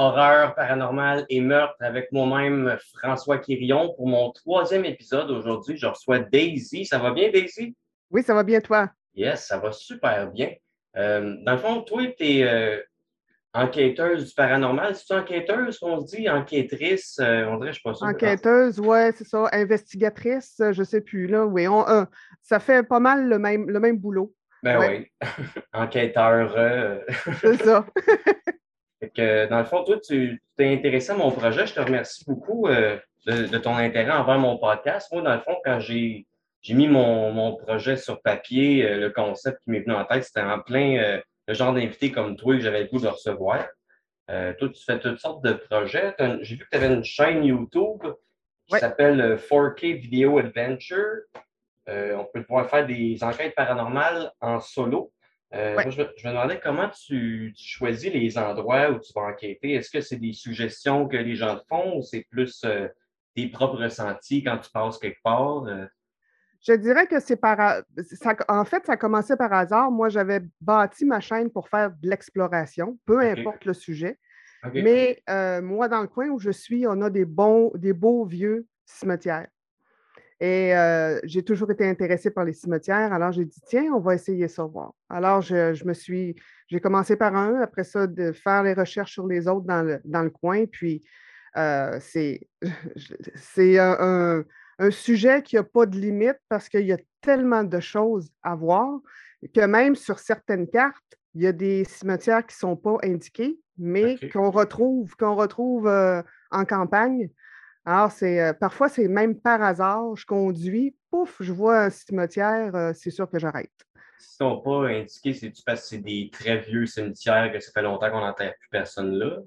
horreur, paranormal et meurtre avec moi-même, François Quirion. Pour mon troisième épisode aujourd'hui, je reçois Daisy. Ça va bien, Daisy? Oui, ça va bien, toi? Yes, ça va super bien. Euh, dans le fond, toi, tu es euh, enquêteuse du paranormal. C'est-tu enquêteuse qu'on se dit? Enquêtrice? Euh, on dirait, je ne pas Enquêteuse, oui, c'est ça. Investigatrice, je ne sais plus. Là, oui, ça fait pas mal le même, le même boulot. Ben oui. Enquêteur. c'est ça. dans le fond, toi, tu t'es intéressé à mon projet. Je te remercie beaucoup de, ton intérêt envers mon podcast. Moi, dans le fond, quand j'ai j'ai mis mon, projet sur papier, euh, le concept qui m'est venu en tête, c'était en plein euh, le genre d'invité comme toi que j'avais le goût de recevoir. Euh, toi, tu fais toutes sortes de projets. J'ai vu que tu avais une chaîne YouTube qui s'appelle 4K Video Adventure. on peut pouvoir faire des enquêtes paranormales en solo. Je, me, demandais comment tu, choisis les endroits où tu vas enquêter. Est-ce que c'est des suggestions que les gens font ou c'est plus tes propres ressentis quand tu passes quelque part? Je dirais que c'est par. en fait, ça a commencé par hasard. Moi, j'avais bâti ma chaîne pour faire de l'exploration, peu importe le sujet. Mais euh, moi, dans le coin où je suis, on a des, bons, des beaux vieux cimetières. Et euh, j'ai toujours été intéressée par les cimetières. Alors, j'ai dit, tiens, on va essayer ça voir. Alors, je, me suis. J'ai commencé par un, après ça, de faire les recherches sur les autres dans le, dans le coin. Puis, euh, c'est un un sujet qui n'a pas de limite parce qu'il y a tellement de choses à voir que même sur certaines cartes, il y a des cimetières qui ne sont pas indiqués, mais qu'on retrouve, qu'on retrouve euh, en campagne. Alors, c'est euh, parfois, c'est même par hasard, je conduis, pouf, je vois un cimetière, euh, c'est sûr que j'arrête. Si ne sont pas indiqués, c'est-tu parce que c'est des très vieux cimetières que ça fait longtemps qu'on n'entend plus personne là?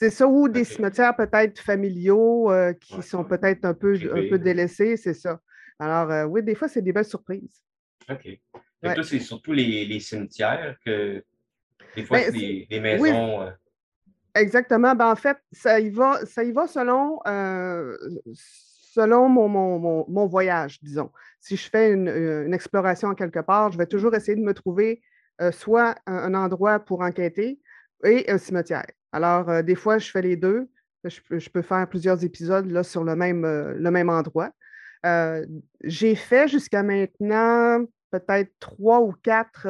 C'est ça, ou des cimetières peut-être familiaux euh, qui sont peut-être un peu, un peu délaissés, c'est ça. Alors, oui, des fois, c'est des belles surprises. OK. Et c'est surtout les, cimetières que des fois, ben, c'est des, maisons. Exactement. Ben, en fait, ça y va, ça y va selon, selon mon, mon, voyage, disons. Si je fais une, exploration quelque part, je vais toujours essayer de me trouver soit un endroit pour enquêter et un cimetière. Alors, euh, des fois, je fais les deux. Je, peux faire plusieurs épisodes là, sur le même, euh, le même endroit. Euh, j'ai fait jusqu'à maintenant peut-être trois ou quatre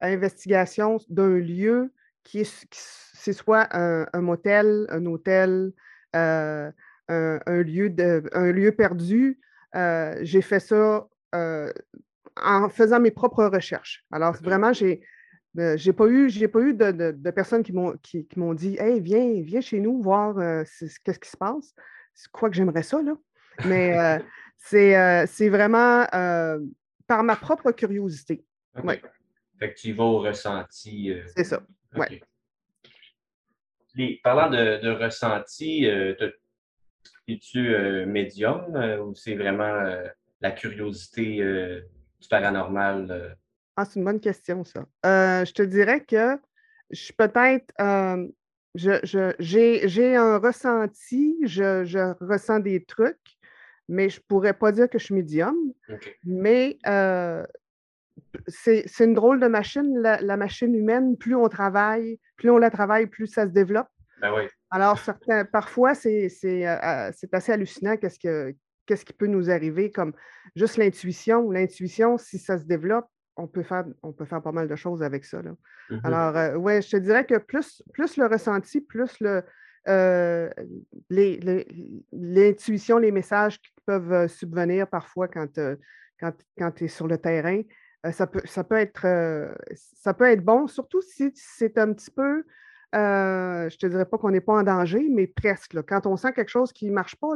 investigations d'un lieu qui est, c'est soit un, motel, un hôtel, un, lieu de, un lieu perdu. j'ai fait ça en faisant mes propres recherches. Alors, vraiment, j'ai, euh, j'ai pas eu, j'ai pas eu de, personnes qui m'ont, qui, m'ont dit Hey, viens, viens chez nous voir euh, qu'est-ce qui se passe? C'est quoi que j'aimerais ça, là? Mais euh, c'est, vraiment par ma propre curiosité. Ouais. Fait que tu vas au ressenti. C'est ça. Parlant de, ressenti, es-tu médium ou c'est vraiment la curiosité du paranormal? Ah, c'est une bonne question, ça. Euh, je te dirais que je peut-être. Euh, j'ai un ressenti, je, ressens des trucs, mais je ne pourrais pas dire que je suis médium. Mais euh, c'est une drôle de machine, la, machine humaine. Plus on travaille, plus on la travaille, plus ça se développe. Ben oui. Alors, parfois, c'est assez hallucinant qu'est-ce qu'est-ce qui peut nous arriver, comme juste l'intuition. L'intuition, si ça se développe, on peut, faire, on peut faire pas mal de choses avec ça. Mmh Alors, euh, oui, je te dirais que plus, plus le ressenti, plus le, euh, l'intuition, les, messages qui peuvent euh, subvenir parfois quand, quand, tu es sur le terrain, ça, peut, ça, peut être, ça peut être bon, surtout si c'est un petit peu, je ne te dirais pas qu'on n'est pas en danger, mais presque. Quand on sent quelque chose qui ne marche pas,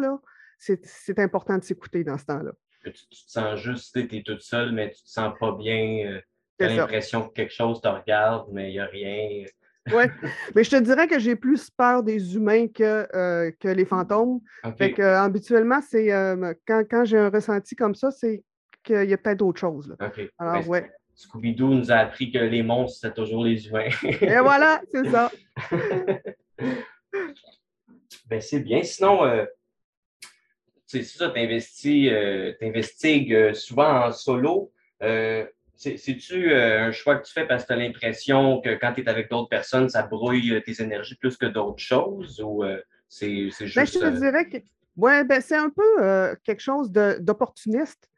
c'est important de s'écouter dans ce temps-là tu, te sens juste, tu es toute seule, mais tu te sens pas bien. Euh, tu as l'impression que quelque chose te regarde, mais il n'y a rien. oui, mais je te dirais que j'ai plus peur des humains que, euh, que les fantômes. Fait que, euh, habituellement, c'est quand, quand j'ai un ressenti comme ça, c'est qu'il y a peut-être d'autres choses. Alors, ben, ouais. Scooby-Doo nous a appris que les monstres, c'est toujours les humains. Et voilà, c'est ça. ben, c'est bien. Sinon, c'est ça, tu euh, investigues euh, souvent en solo. Euh, C'est-tu un choix que tu fais parce que tu as l'impression que quand tu es avec d'autres personnes, ça brouille tes énergies plus que d'autres choses ou c'est juste. Ben, je te dirais que ouais, ben, c'est un peu quelque chose d'opportuniste.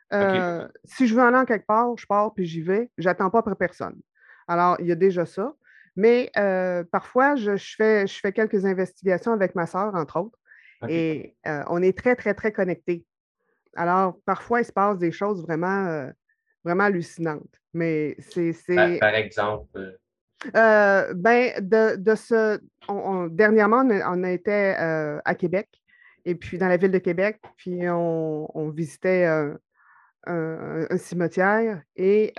Si je veux aller en quelque part, je pars puis j'y vais. J'attends pas après personne. Alors, il y a déjà ça. Mais parfois, je, fais, je fais quelques investigations avec ma sœur, entre autres. Et on est très, très, très connectés. Alors, parfois, il se passe des choses vraiment, vraiment hallucinantes. Mais c'est. Par, exemple? ben, de, ce. dernièrement, on, a été à Québec, et puis dans la ville de Québec, puis on, visitait un, cimetière, et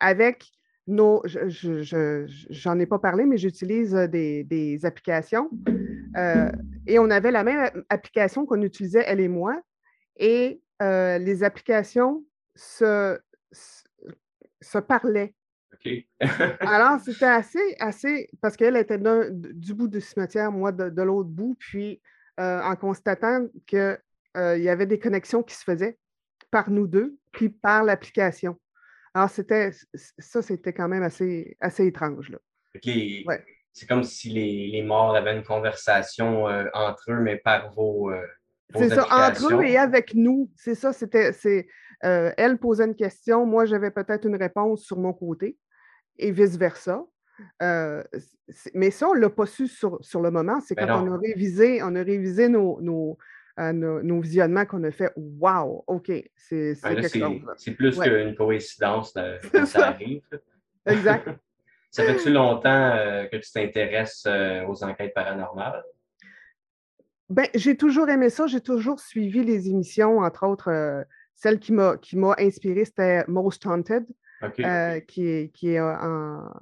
avec nos. J'en ai pas parlé, mais j'utilise des, applications. et on avait la même application qu'on utilisait, elle et moi, et les applications se, se parlaient. Alors, c'était assez, assez, parce qu'elle était du bout du cimetière, moi de, l'autre bout, puis en constatant qu'il y avait des connexions qui se faisaient par nous deux, puis par l'application. Alors, c'était ça, c'était quand même assez, assez étrange. Là. C'est comme si les, morts avaient une conversation entre eux, mais par vos, c'est ça, entre eux et avec nous. C'est ça, c'était. C'est, euh, elle posait une question, moi j'avais peut-être une réponse sur mon côté et vice-versa. Euh, mais ça, on ne l'a pas su sur, le moment. C'est ben quand on a révisé, on a révisé nos, nos, euh, visionnements qu'on a fait Wow, OK, c'est ben quelque chose. C'est plus qu'une coïncidence quand ça arrive. Exact. ça fait-tu longtemps que tu t'intéresses aux enquêtes paranormales? Ben, j'ai toujours aimé ça, j'ai toujours suivi les émissions, entre autres, euh, celle qui m'a, inspirée, c'était Most Haunted, euh, qui est, qui est en,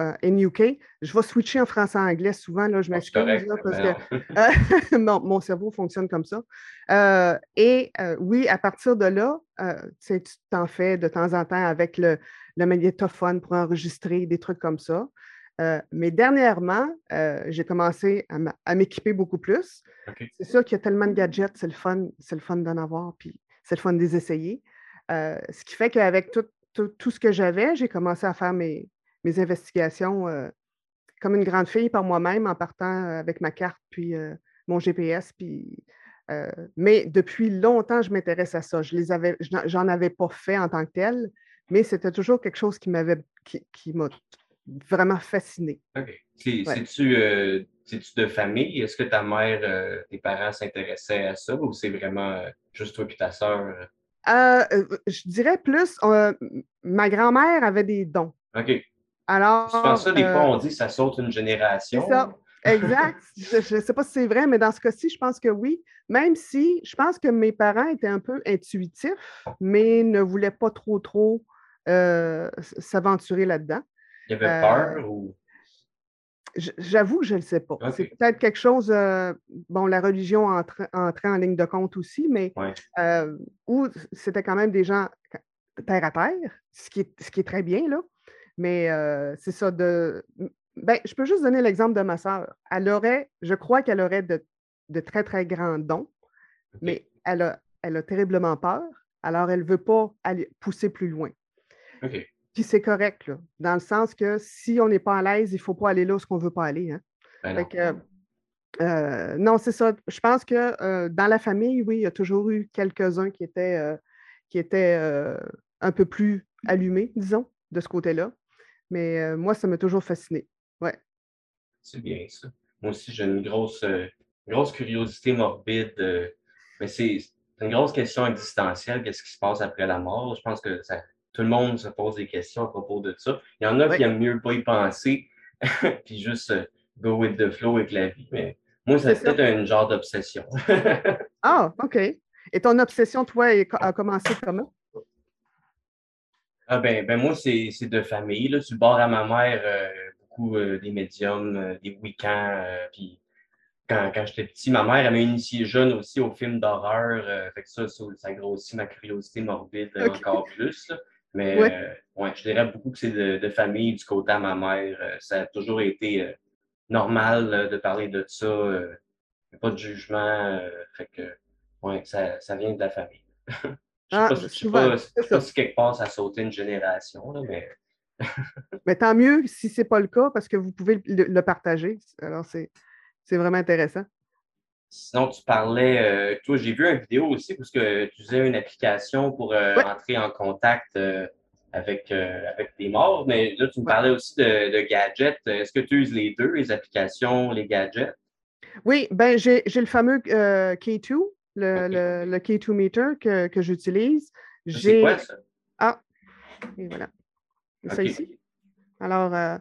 en, UK. Je vais switcher en français-anglais souvent, là, je m'excuse, parce que mon, cerveau fonctionne comme ça. Euh, et oui, à partir de là, tu t'en fais de temps en temps avec le, le magnétophone pour enregistrer des trucs comme ça. Euh, mais dernièrement, euh, j'ai commencé à m'équiper beaucoup plus. C'est sûr qu'il y a tellement de gadgets, c'est le fun, c'est le fun d'en avoir, puis c'est le fun de les essayer. Euh, ce qui fait qu'avec tout, tout, ce que j'avais, j'ai commencé à faire mes, mes investigations comme une grande fille par moi-même en partant avec ma carte, puis mon GPS, puis mais depuis longtemps, je m'intéresse à ça. Je les avais, j'en avais pas fait en tant que tel, mais c'était toujours quelque chose qui m'avait, qui, qui m'a vraiment fascinée. OK. Euh, c'est-tu de famille? Est-ce que ta mère, euh, tes parents s'intéressaient à ça ou c'est vraiment euh, juste toi et ta sœur? je dirais plus, ma grand-mère avait des dons. OK. Alors. Je pense ça, des fois, on dit que ça saute une génération. C'est ça. Exact. je ne sais pas si c'est vrai, mais dans ce cas-ci, je pense que oui. Même si je pense que mes parents étaient un peu intuitifs, mais ne voulaient pas trop, trop s'aventurer là-dedans. Il y avait peur euh, ou? J'avoue que je ne le sais pas. C'est peut-être quelque chose, euh, bon, la religion entrait, en ligne de compte aussi, mais euh, où c'était quand même des gens terre à terre, ce qui est, ce qui est très bien, là. Mais c'est ça de. Ben, je peux juste donner l'exemple de ma sœur. Elle aurait, je crois qu'elle aurait de, très, très grands dons, mais elle a, elle a terriblement peur, alors elle ne veut pas aller pousser plus loin. Puis c'est correct, là, dans le sens que si on n'est pas à l'aise, il ne faut pas aller là où on ne veut pas aller. Hein. Ben non. Euh, non, c'est ça. Je pense que euh, dans la famille, oui, il y a toujours eu quelques-uns qui étaient, euh, qui étaient un peu plus allumés, disons, de ce côté-là. Mais moi, ça m'a toujours fasciné. Ouais. C'est bien ça. Moi aussi, j'ai une grosse, grosse curiosité morbide. mais c'est une grosse question existentielle. Qu'est-ce qui se passe après la mort? Je pense que ça, tout le monde se pose des questions à propos de ça. Il y en a qui aiment mieux pas y penser, puis juste go with the flow avec la vie. Mais moi, c'est peut-être un genre d'obsession. ah, OK. Et ton obsession, toi, a commencé comment? Ah ben, ben moi, c'est de famille. Là. Sur le bord à ma mère, euh, beaucoup euh, des médiums, des week-ends. puis quand, quand j'étais petit, ma mère, elle m'a initié jeune aussi aux films d'horreur. fait que ça, ça, grossit ma curiosité morbide encore plus. Mais euh, ouais. je dirais beaucoup que c'est de, famille du côté à ma mère. Euh, ça a toujours été euh, normal de parler de ça. pas de jugement. fait que ouais, ça, ça vient de la famille. Je ne sais, pas, pas, si quelque part ça a sauté une génération, mais. mais tant mieux si ce n'est pas le cas parce que vous pouvez le, partager. Alors, c'est vraiment intéressant. Sinon, tu parlais, euh, toi, j'ai vu une vidéo aussi parce que tu faisais une application pour euh, entrer en contact euh, avec, avec des morts, mais là, tu me parlais aussi de, gadgets. Est-ce que tu uses les deux, les applications, les gadgets? Oui, ben j'ai le fameux K2, le, le, K2 meter que, que j'utilise. C'est quoi ça? Ah, et voilà. Ça ici? Alors,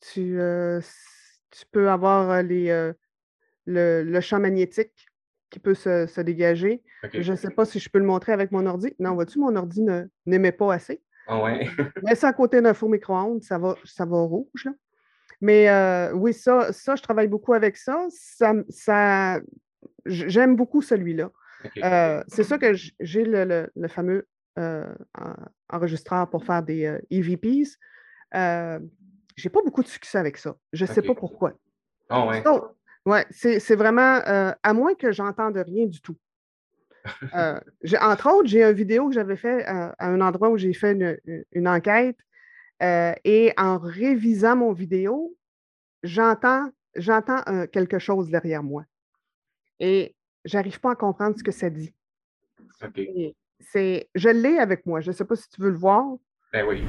tu, tu peux avoir les le, champ magnétique qui peut se, dégager. Je ne sais pas si je peux le montrer avec mon ordi. Non, vois-tu, mon ordi n'aimait pas assez. Ah ouais. Mais ça à côté d'un four micro-ondes, ça va, ça va rouge. Mais euh, oui, ça, ça, je travaille beaucoup avec ça. ça, J'aime beaucoup celui-là. Euh, c'est ça que j'ai le, fameux euh, enregistreur pour faire des EVPs. E j'ai pas beaucoup de succès avec ça. Je ne sais pas pourquoi. Ah ouais. C'est vraiment, euh, à moins que j'entende rien du tout. Euh, entre autres, j'ai une vidéo que j'avais fait euh, à un endroit où j'ai fait une, enquête et en révisant mon vidéo, j'entends j'entends quelque chose derrière moi. Et j'arrive pas à comprendre ce que ça dit. C'est, je l'ai avec moi. Je ne sais pas si tu veux le voir. Ben oui.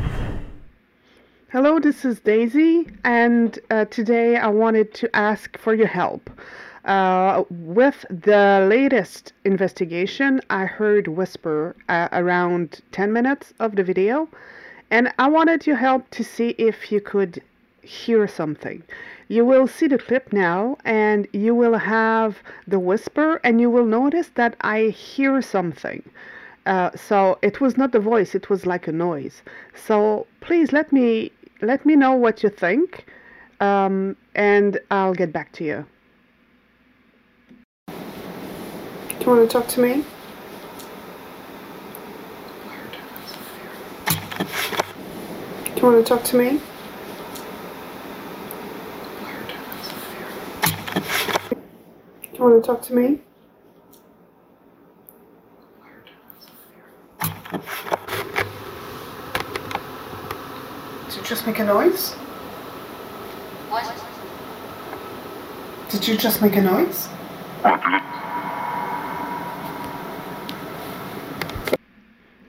Hello, this is Daisy, and uh, today I wanted to ask for your help. Uh, with the latest investigation, I heard whisper uh, around 10 minutes of the video, and I wanted your help to see if you could hear something. You will see the clip now, and you will have the whisper, and you will notice that I hear something. Uh, so it was not the voice, it was like a noise. So please let me let me know what you think, um, and I'll get back to you. Do you want to talk to me? Do you want to talk to me? Do you want to talk to me? Did you just make a noise? What? Did you just make a noise?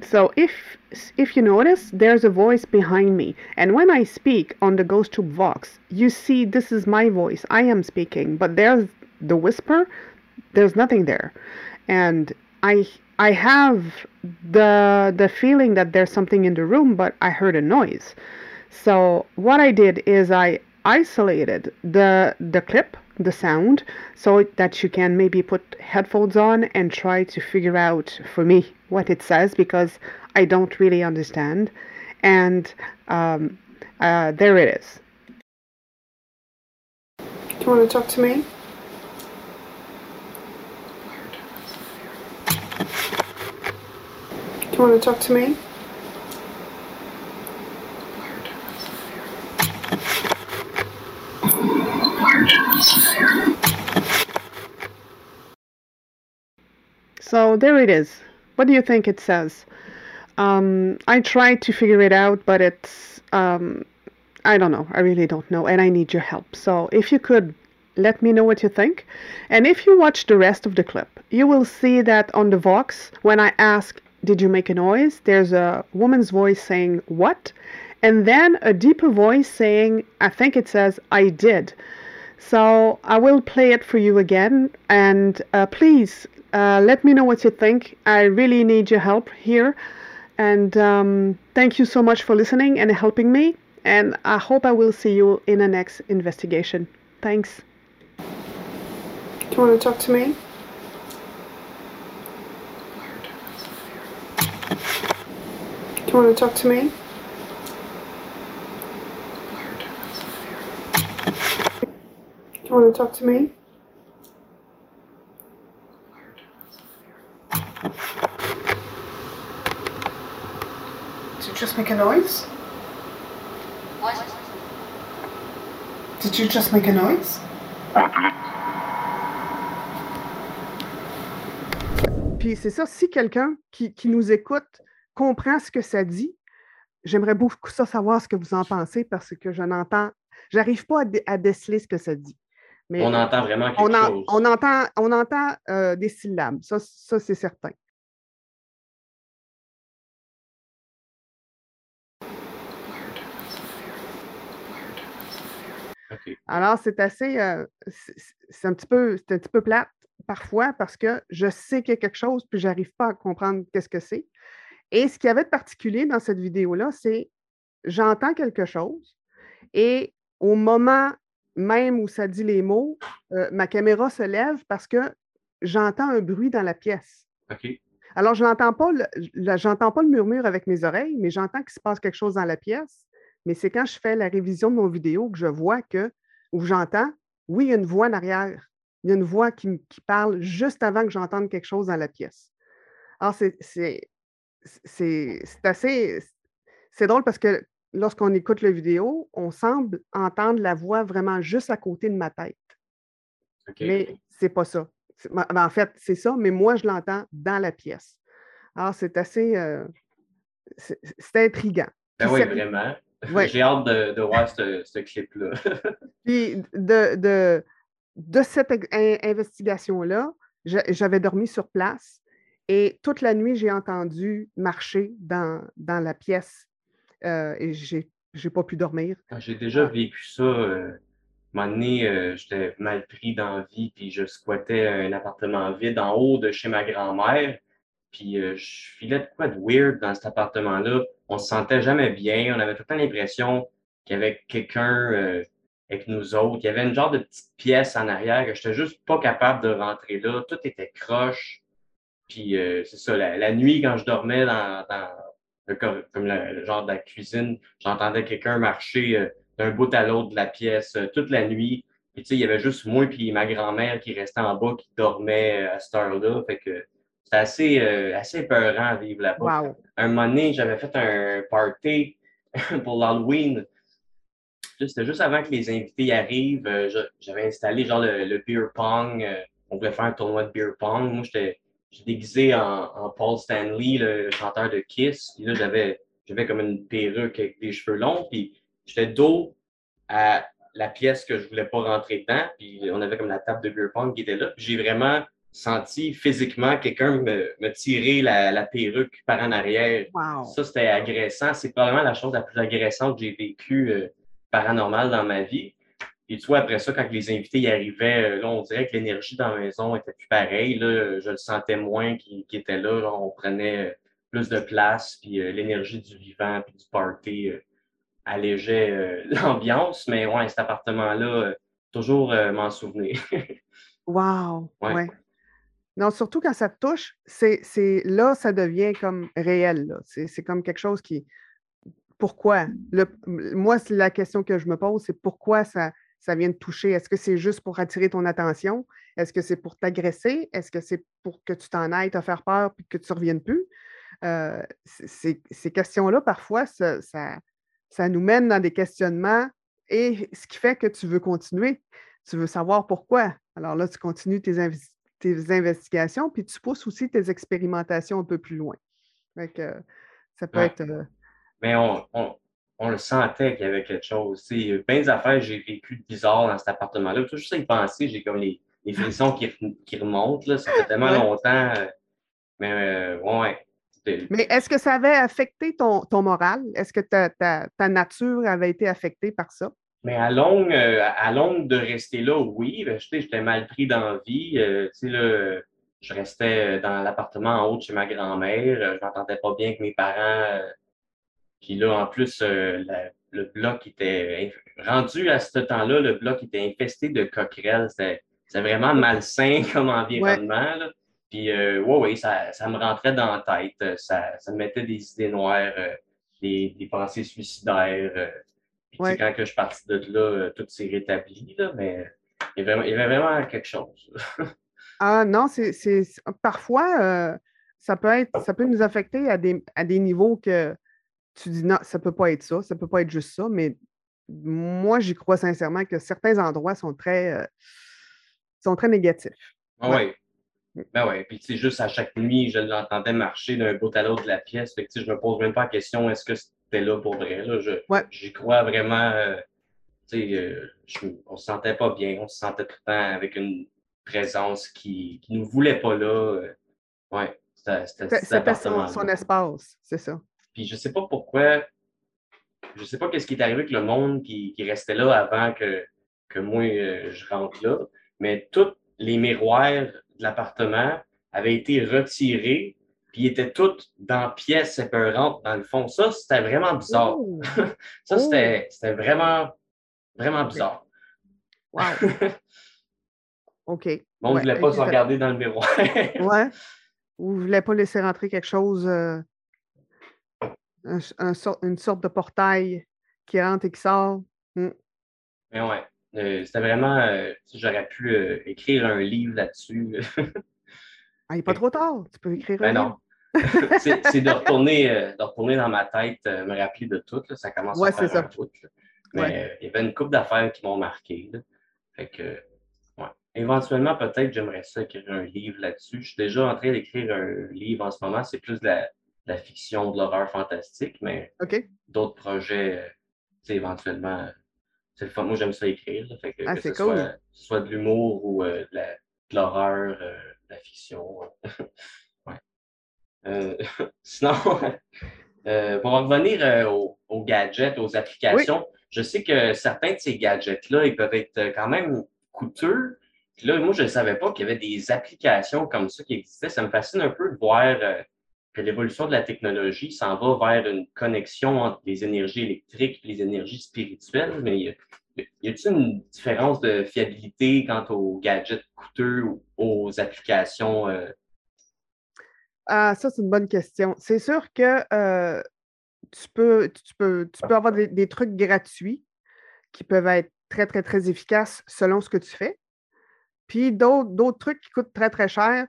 So if if you notice, there's a voice behind me, and when I speak on the GhostTube Vox, you see this is my voice. I am speaking, but there's the whisper. There's nothing there, and I I have the the feeling that there's something in the room, but I heard a noise. So what I did is I isolated the the clip, the sound, so that you can maybe put headphones on and try to figure out for me what it says because I don't really understand. And um, uh, there it is. Do you want to talk to me? Do you want to talk to me? So there it is. What do you think it says? Um, I tried to figure it out, but it's, um, I don't know. I really don't know, and I need your help. So if you could let me know what you think. And if you watch the rest of the clip, you will see that on the Vox, when I ask, Did you make a noise? there's a woman's voice saying, What? And then a deeper voice saying, I think it says, I did. So I will play it for you again. And uh, please uh, let me know what you think. I really need your help here. And um, thank you so much for listening and helping me. And I hope I will see you in the next investigation. Thanks. Do you want to talk to me? Do you want to talk to me? Do you want to talk to me? Did you just make a noise? What? Did you just make a noise? puis c'est ça, si quelqu'un qui, nous écoute comprend ce que ça dit, j'aimerais beaucoup ça savoir ce que vous en pensez parce que je n'entends, j'arrive pas à, déceler ce que ça dit. Mais on entend vraiment quelque on chose. On entend, on entend euh, des syllabes, ça, ça c'est certain. Alors, c'est assez, euh, c'est un petit peu, c'est un petit peu plate parfois parce que je sais qu'il y a quelque chose, puis je n'arrive pas à comprendre qu'est-ce que c'est. Et ce qu'il y avait de particulier dans cette vidéo-là, c'est j'entends quelque chose et au moment même où ça dit les mots, euh, ma caméra se lève parce que j'entends un bruit dans la pièce. Alors, je n'entends pas, j'entends pas le murmure avec mes oreilles, mais j'entends qu'il se passe quelque chose dans la pièce. Mais c'est quand je fais la révision de mon vidéo que je vois que, ou j'entends, oui, il y a une voix en arrière. Il y a une voix qui, parle juste avant que j'entende quelque chose dans la pièce. Alors, c'est assez. C'est drôle parce que lorsqu'on écoute la vidéo, on semble entendre la voix vraiment juste à côté de ma tête. Mais c'est pas ça. Ben, en fait, c'est ça, mais moi, je l'entends dans la pièce. Alors, c'est assez. Euh, c'est intriguant. Ben oui, vraiment. J'ai hâte de, voir ce, clip-là. Puis de, de, cette investigation-là, j'avais dormi sur place et toute la nuit, j'ai entendu marcher dans, dans la pièce euh, et j'ai n'ai pas pu dormir. Ah, j'ai déjà ah. vécu ça. Euh, un moment donné, euh, j'étais mal pris dans la vie, puis je squattais un appartement vide en haut de chez ma grand-mère. Puis euh, je filais de quoi de weird dans cet appartement-là. On se sentait jamais bien. On avait tout le temps l'impression qu'il y avait quelqu'un avec nous autres. Il y avait une genre de petite pièce en arrière que je n'étais juste pas capable de rentrer là. Tout était croche. Puis euh, c'est ça, la, nuit, quand je dormais dans, le, comme le, genre de la cuisine, j'entendais quelqu'un marcher d'un bout à l'autre de la pièce toute la nuit. Puis tu sais, il y avait juste moi et ma grand-mère qui restait en bas, qui dormait à cette heure-là. Fait que c'était assez, euh, assez peurant à vivre là-bas. Un moment donné, j'avais fait un party pour l'Halloween. C'était juste avant que les invités arrivent. Euh, j'avais installé genre le, beer pong. Euh, on voulait faire un tournoi de beer pong. Moi, j'étais déguisé en, Paul Stanley, le chanteur de Kiss. Puis là, j'avais, j'avais comme une perruque avec des cheveux longs. Puis j'étais dos à la pièce que je voulais pas rentrer dedans. Puis on avait comme la table de beer pong qui était là. J'ai vraiment senti physiquement quelqu'un me, tirer la, perruque par en arrière. Ça, c'était agressant. C'est probablement la chose la plus agressante que j'ai vécue euh, paranormale dans ma vie. Et tu vois, après ça, quand les invités y arrivaient, euh, là, on dirait que l'énergie dans la maison était plus pareille. Là, je le sentais moins qui, était là. On prenait euh, plus de place, puis l'énergie du vivant, puis du party allégeait l'ambiance. Mais ouais, cet appartement-là, toujours m'en souvenir. wow! Ouais. Non, surtout quand ça te touche, c'est, là, ça devient comme réel. C'est, comme quelque chose qui. Pourquoi? Le, moi, la question que je me pose, c'est pourquoi ça, ça vient te toucher? Est-ce que c'est juste pour attirer ton attention? Est-ce que c'est pour t'agresser? Est-ce que c'est pour que tu t'en ailles, te faire peur puis que tu ne reviennes plus? Euh, ces questions-là, parfois, ça, ça, nous mène dans des questionnements et ce qui fait que tu veux continuer. Tu veux savoir pourquoi. Alors là, tu continues tes, tes investigations, puis tu pousses aussi tes expérimentations un peu plus loin. que, ça peut être. Euh, Mais on, on, le sentait qu'il y avait quelque chose. Il y a plein d'affaires que j'ai vécu de bizarre dans cet appartement-là. Tout juste à y penser, j'ai comme les, les frissons qui, qui, remontent. Là. Ça fait tellement longtemps. Euh, mais euh, ouais. Mais est-ce que ça avait affecté ton, ton moral? Est-ce que ta, ta, ta nature avait été affectée par ça? Mais à longue, euh, à longue de rester là, oui. Ben, j'étais mal pris dans la vie. Euh, là, je restais dans l'appartement en haut de chez ma grand-mère. Je m'entendais pas bien avec mes parents. Puis là, en plus, euh, le bloc était rendu à ce temps-là, le bloc était infesté de coquerelles. C'était vraiment malsain comme environnement. Puis, ouais, oui, ça, ça, me rentrait dans la tête. Ça, ça me mettait des idées noires, des, des pensées suicidaires. Quand que je suis parti de là, euh, tout s'est rétabli, là, mais il y, avait, vraiment quelque chose. ah non, c'est parfois, euh, ça, peut être, ça peut nous affecter à des, à des niveaux que tu dis non, ça ne peut pas être ça, ça ne peut pas être juste ça, mais moi, j'y crois sincèrement que certains endroits sont très, euh, sont très négatifs. Ah oui. Ben ouais, puis tu sais, juste à chaque nuit, je l'entendais marcher d'un bout à l'autre de la pièce. Fait que tu sais, je me pose même pas la question est-ce que c'était là pour vrai. Là? Je, J'y crois vraiment. Euh, tu sais, euh, on se sentait pas bien, on se sentait tout le temps avec une présence qui ne nous voulait pas là. Euh, ouais, c'était, c'était, son, son espace, c'est ça. Puis je sais pas pourquoi, je sais pas qu'est-ce qui est arrivé avec le monde qui, qui restait là avant que, que moi je rentre là, mais tous les miroirs de l'appartement avaient été retirés, puis ils étaient tous dans pièces épeurantes dans le fond. Ça, c'était vraiment bizarre. ça, c'était vraiment, vraiment bizarre. Wow. OK. on ne voulait pas se regarder dans le miroir. ouais. Ou ne voulait pas laisser rentrer quelque chose, euh, une sorte de portail qui rentre et qui sort. Mais ouais. Euh, c'était vraiment, euh, j'aurais pu euh, écrire un livre là-dessus. ah, il n'est pas trop tard, tu peux écrire un ben non. c'est de retourner, de retourner dans ma tête, me rappeler de tout. Ça commence à faire un bout. Mais il y avait une couple d'affaires qui m'ont marqué. Fait que, ouais. Éventuellement, peut-être, j'aimerais ça écrire un livre là-dessus. Je suis déjà en train d'écrire un livre en ce moment. C'est plus de la, fiction, de l'horreur fantastique, mais d'autres projets, éventuellement, c'est le Moi, j'aime ça écrire. fait que, ah, ce, soit, de l'humour ou euh, de l'horreur, euh, de, la fiction. ouais. Euh, sinon, pour en revenir aux, gadgets, aux applications, je sais que certains de ces gadgets-là, ils peuvent être quand même coûteux. Puis là, moi, je ne savais pas qu'il y avait des applications comme ça qui existaient. Ça me fascine un peu de voir que l'évolution de la technologie s'en va vers une connexion entre les énergies électriques et les énergies spirituelles, mais y a-t-il une différence de fiabilité quant aux gadgets coûteux ou aux applications? Euh? Ah, ça, c'est une bonne question. C'est sûr que euh, tu, peux, tu, peux, tu peux avoir des, trucs gratuits qui peuvent être très, très, très efficaces selon ce que tu fais. Puis d'autres trucs qui coûtent très, très cher,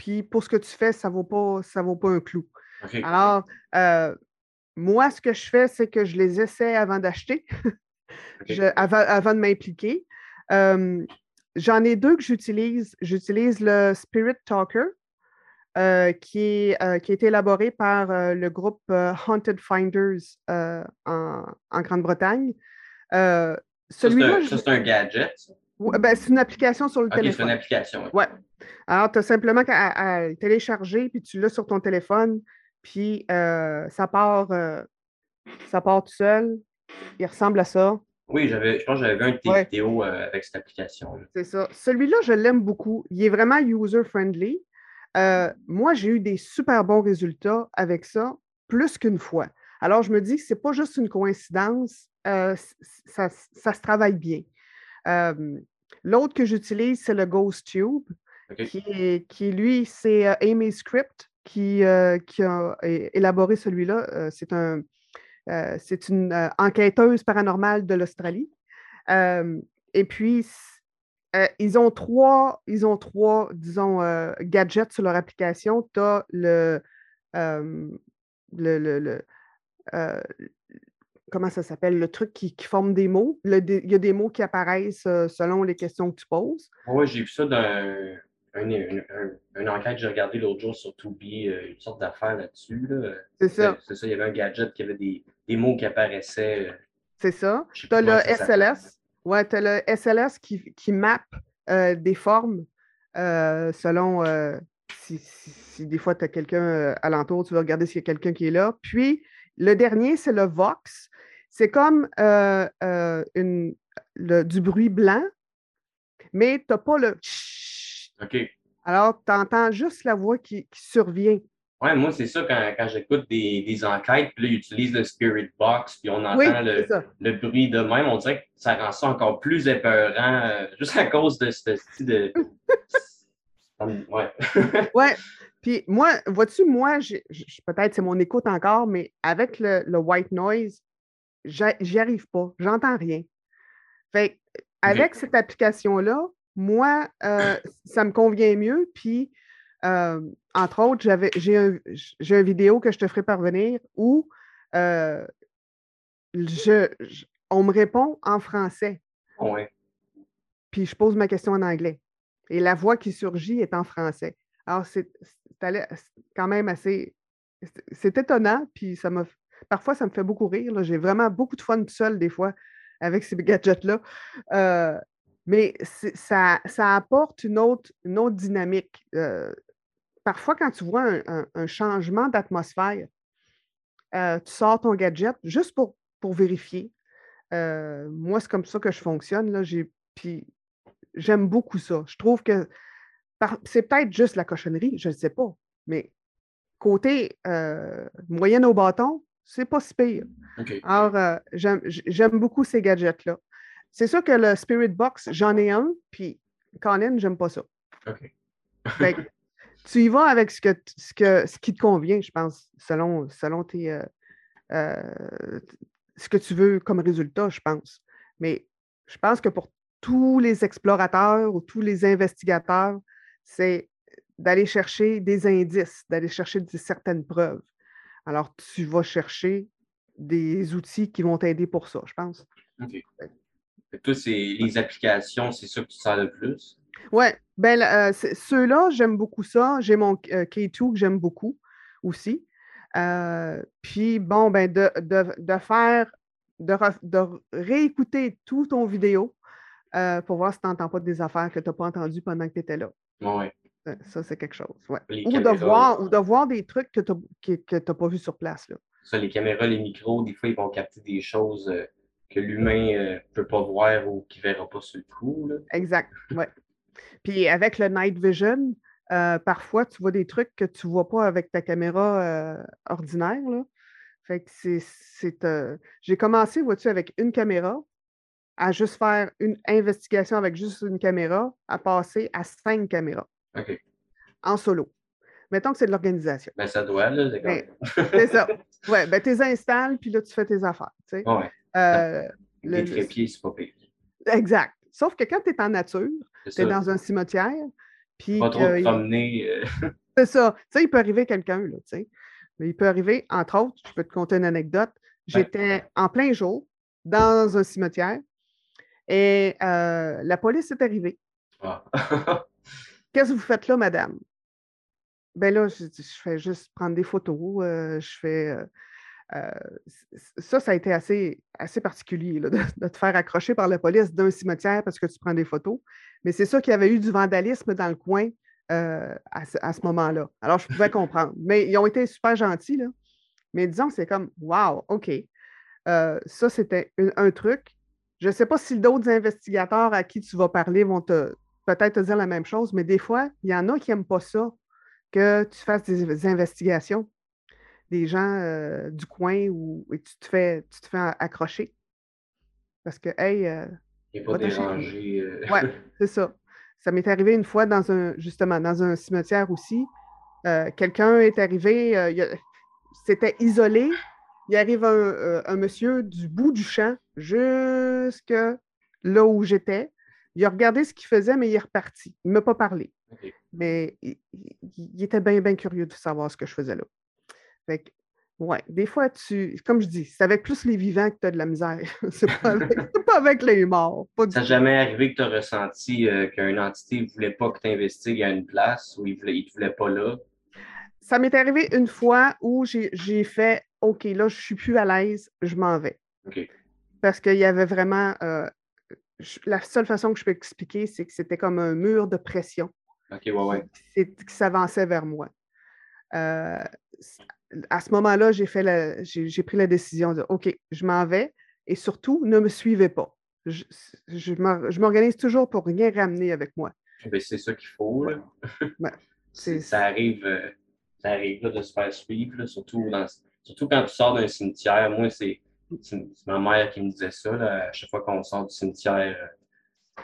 puis pour ce que tu fais, ça ne vaut, pas, vaut pas un clou. Alors, euh, moi, ce que je fais, c'est que je les essaie avant d'acheter, avant, de m'impliquer. J'en ai deux que j'utilise. J'utilise le Spirit Talker, euh, qui, euh, qui, a été élaboré par le groupe Haunted Finders en, Grande-Bretagne. celui-là. c'est un gadget. Ben, c'est une application sur le téléphone. c'est une application. Oui. Ouais. Alors, tu as simplement qu'à télécharger, puis tu l'as sur ton téléphone, puis euh, ça part euh, ça part tout seul. Il ressemble à ça. Oui, je pense que j'avais vu un de tes vidéos euh, avec cette application. C'est ça. Celui-là, je l'aime beaucoup. Il est vraiment user-friendly. moi, j'ai eu des super bons résultats avec ça, plus qu'une fois. Alors, je me dis que ce n'est pas juste une coïncidence, ça, ça, se travaille bien. L'autre que j'utilise, c'est le Ghost Tube, qui, qui, lui, c'est euh, Amy Script qui, euh, qui a élaboré celui-là. Euh, c'est un, c'est une enquêteuse paranormale de l'Australie. et puis, ils ont trois, ils ont trois, disons, gadgets sur leur application. Tu as le, le, le, comment ça s'appelle, le truc qui, forme des mots. il y a des mots qui apparaissent selon les questions que tu poses. Oui, j'ai vu ça dans une, enquête que j'ai regardée l'autre jour sur Tubi, euh, une sorte d'affaire là-dessus. C'est ça. C'est ça, il y avait un gadget qui avait des, mots qui apparaissaient. Euh, C'est ça. Tu as le SLS. Oui, tu as le SLS qui, qui map des formes selon si, si, des fois tu as quelqu'un alentour, tu veux regarder s'il y a quelqu'un qui est là. Puis, le dernier, c'est le Vox. C'est comme euh, euh, une, du bruit blanc, mais tu n'as pas le OK. Alors, tu entends juste la voix qui, survient. Oui, moi, c'est ça quand, j'écoute des, enquêtes, puis là, ils utilisent le Spirit Box, puis on entend le, bruit de même. On dirait que ça rend ça encore plus épeurant, euh, juste à cause de ce style de. ouais. ouais. Puis moi, vois-tu, moi, peut-être c'est mon écoute encore, mais avec le, le white noise, j'y arrive pas. J'entends rien. Fait avec cette application-là, moi, euh, ça me convient mieux. Puis, euh, entre autres, j'ai un, une vidéo que je te ferai parvenir où euh, je, on me répond en français. Ouais. Puis je pose ma question en anglais. Et la voix qui surgit est en français. Alors, c'est quand même assez. C'est étonnant, puis ça m'a. Parfois, ça me fait beaucoup rire. J'ai vraiment beaucoup de fun tout seul, des fois, avec ces gadgets-là. Euh, mais ça, ça apporte une autre, une autre dynamique. Euh, parfois, quand tu vois un, changement d'atmosphère, euh, tu sors ton gadget juste pour, pour vérifier. moi, c'est comme ça que je fonctionne. Là. Puis j'aime beaucoup ça. Je trouve que c'est peut-être juste la cochonnerie, je ne sais pas. Mais côté euh, moyenne au bâton, c'est pas si pire. Alors, euh, j'aime beaucoup ces gadgets-là. C'est sûr que le Spirit Box, j'en ai un, puis Colin, j'aime pas ça. tu y vas avec ce, que, ce, que, ce qui te convient, je pense, selon, selon tes, euh, ce que tu veux comme résultat, je pense. Mais je pense que pour tous les explorateurs ou tous les investigateurs, c'est d'aller chercher des indices, d'aller chercher certaines preuves. Alors, tu vas chercher des outils qui vont t'aider pour ça, je pense. OK. Toi, c'est les applications, c'est ça que tu sers le plus? Oui, ben, euh, ceux-là, j'aime beaucoup ça. J'ai mon euh, K2 que j'aime beaucoup aussi. Euh, puis, bon, ben, de, faire, de, de, réécouter tout ton vidéo pour voir si tu n'entends pas des affaires que tu n'as pas entendues pendant que tu étais là. Oui. Ça, c'est quelque chose. Ouais. Ou, de voir, ou de voir des trucs que tu n'as pas vus sur place. Là. Ça, les caméras, les micros, des fois, ils vont capter des choses que l'humain ne euh, peut pas voir ou qu'il ne verra pas sur le coup. Là. Exact, oui. Puis avec le night vision, euh, parfois, tu vois des trucs que tu ne vois pas avec ta caméra ordinaire. Là. Fait que c'est. J'ai commencé, vois-tu, avec une caméra, à juste faire une investigation avec juste une caméra, à passer à cinq caméras. OK. En solo. Mettons que c'est de l'organisation. Ben, ça doit, là. C'est ça. Oui, ben, tu les installes, puis là, tu fais tes affaires. Tu sais. Ouais. Euh, les trépieds, c'est pas pire. Exact. Sauf que quand tu es en nature, tu es dans un cimetière, puis. Pas trop promener. Euh. c'est ça. Tu sais, il peut arriver quelqu'un, là, tu sais. Mais il peut arriver, entre autres, je peux te conter une anecdote. J'étais en plein jour dans un cimetière et euh, la police est arrivée. Ah. Qu'est-ce que vous faites là, madame? Ben là, je, fais juste prendre des photos. Euh, je fais. Euh, euh, ça, ça a été assez, assez particulier de, te faire accrocher par la police d'un cimetière parce que tu prends des photos. Mais c'est ça qu'il y avait eu du vandalisme dans le coin à, ce moment-là. Alors, je pouvais comprendre. Mais ils ont été super gentils, là. Mais disons, c'est comme Wow, OK. ça, c'était un truc. Je ne sais pas si d'autres investigateurs à qui tu vas parler vont te, peut-être te dire la même chose, mais des fois, il y en a qui n'aiment pas ça, que tu fasses des investigations, des gens euh, du coin où et tu te fais, tu te fais accrocher. Parce que, hey, euh, pas dérangé. Euh. Oui, c'est ça. Ça m'est arrivé une fois dans un, justement, dans un cimetière aussi. Quelqu'un est arrivé, c'était isolé. Il arrive un, un, monsieur du bout du champ jusque là où j'étais. Il a regardé ce qu'il faisait, mais il est reparti. Il ne m'a pas parlé. Mais il, était bien, bien curieux de savoir ce que je faisais là. Fait que, ouais, des fois, tu, comme je dis, c'est avec plus les vivants que tu as de la misère. c'est pas, pas, avec les morts. ça n'a jamais arrivé que tu as ressenti euh, qu'une entité ne voulait pas que tu investigues à une place ou il ne te voulait pas là? Ça m'est arrivé une fois où j'ai fait OK, là, je ne suis plus à l'aise, je m'en vais. Parce qu'il y avait vraiment euh, la seule façon que je peux expliquer, c'est que c'était comme un mur de pression OK, ouais, ouais. qui s'avançait vers moi. Euh, à ce moment-là, j'ai fait j'ai pris la décision de OK, je m'en vais et surtout, ne me suivez pas. Je, je m'organise toujours pour rien ramener avec moi. Eh c'est ça qu'il faut. ça arrive, euh, ça arrive de se faire suivre, surtout, surtout quand tu sors d'un cimetière. Moi, c'est c'est ma mère qui me disait ça. Là, à chaque fois qu'on sort du cimetière, euh,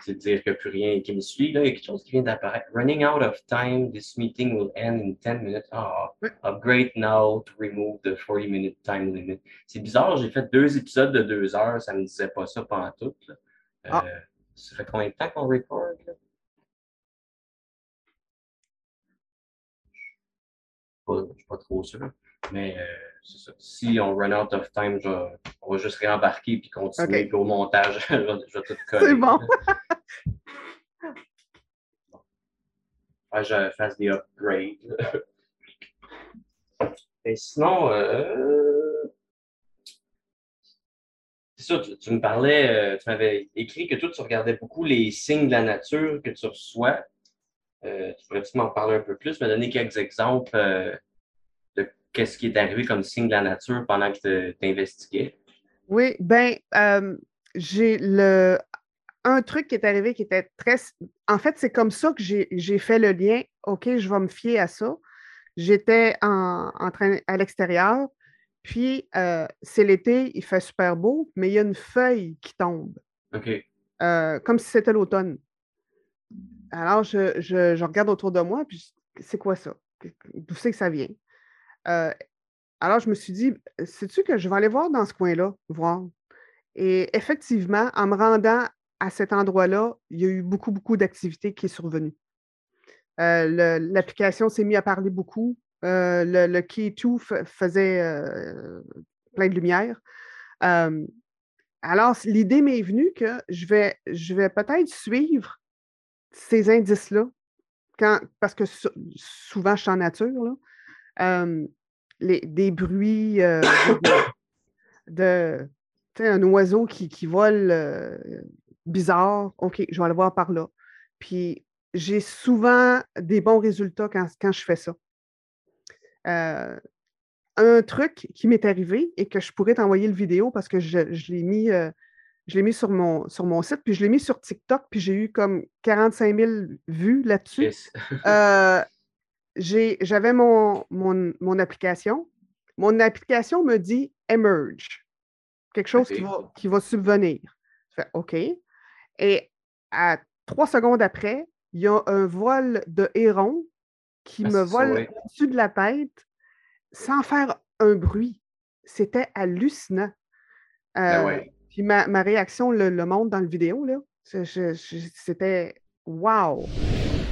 c'est dire qu'il n'y a plus rien qui me suit. Là, il y a quelque chose qui vient d'apparaître. Running out of time, this meeting will end in 10 minutes. Ah, upgrade now to remove the 40 minute time limit. C'est bizarre, j'ai fait deux épisodes de deux heures, ça ne me disait pas ça pendant tout. Là. Euh, ah. Ça fait combien de temps qu'on record? Là? Je ne suis pas trop sûr. Mais euh, ça. Si on run out of time, on va juste réembarquer puis continuer. Puis au montage, je, vais, tout coller. C'est bon. je fasse des upgrades. Et sinon, euh, c'est ça, tu, me parlais, euh, tu m'avais écrit que toi, tu regardais beaucoup les signes de la nature que tu reçois. Euh, tu pourrais-tu m'en parler un peu plus, me donner quelques exemples de qu'est-ce qui est arrivé comme signe de la nature pendant que tu investiguais? Oui, ben, j'ai le un truc qui est arrivé qui était très. En fait, c'est comme ça que j'ai fait le lien. OK, je vais me fier à ça. J'étais en, train à l'extérieur, puis euh, c'est l'été, il fait super beau, mais il y a une feuille qui tombe. OK. Euh, comme si c'était l'automne. Alors, je, regarde autour de moi, puis c'est quoi ça? D'où c'est que ça vient? Euh, alors, je me suis dit, sais-tu que je vais aller voir dans ce coin-là, voir? Et effectivement, en me rendant à cet endroit-là, il y a eu beaucoup, beaucoup d'activités qui sont survenues. Euh, l'application s'est mise à parler beaucoup. Euh, le, Key 2 faisait plein de lumière. alors, l'idée m'est venue que je vais, je vais peut-être suivre ces indices-là, parce que souvent je suis en nature, les, des bruits de, un oiseau qui, qui vole bizarre, OK, je vais aller voir par là. Puis j'ai souvent des bons résultats quand, je fais ça. Euh, un truc qui m'est arrivé et que je pourrais t'envoyer le vidéo parce que je, l'ai mis, euh, mis sur, mon, sur mon site, puis je l'ai mis sur TikTok, puis j'ai eu comme 45 000 vues là-dessus. Euh, j'avais mon, mon, application. Mon application me dit Emerge, quelque chose qui, va, qui va subvenir. Je fais OK. Et à trois secondes après, il y a un vol de héron qui ah, me vole au-dessus de la tête sans faire un bruit. C'était hallucinant. Ben euh, puis ma, réaction le, montre dans le vidéo, là. C'était wow.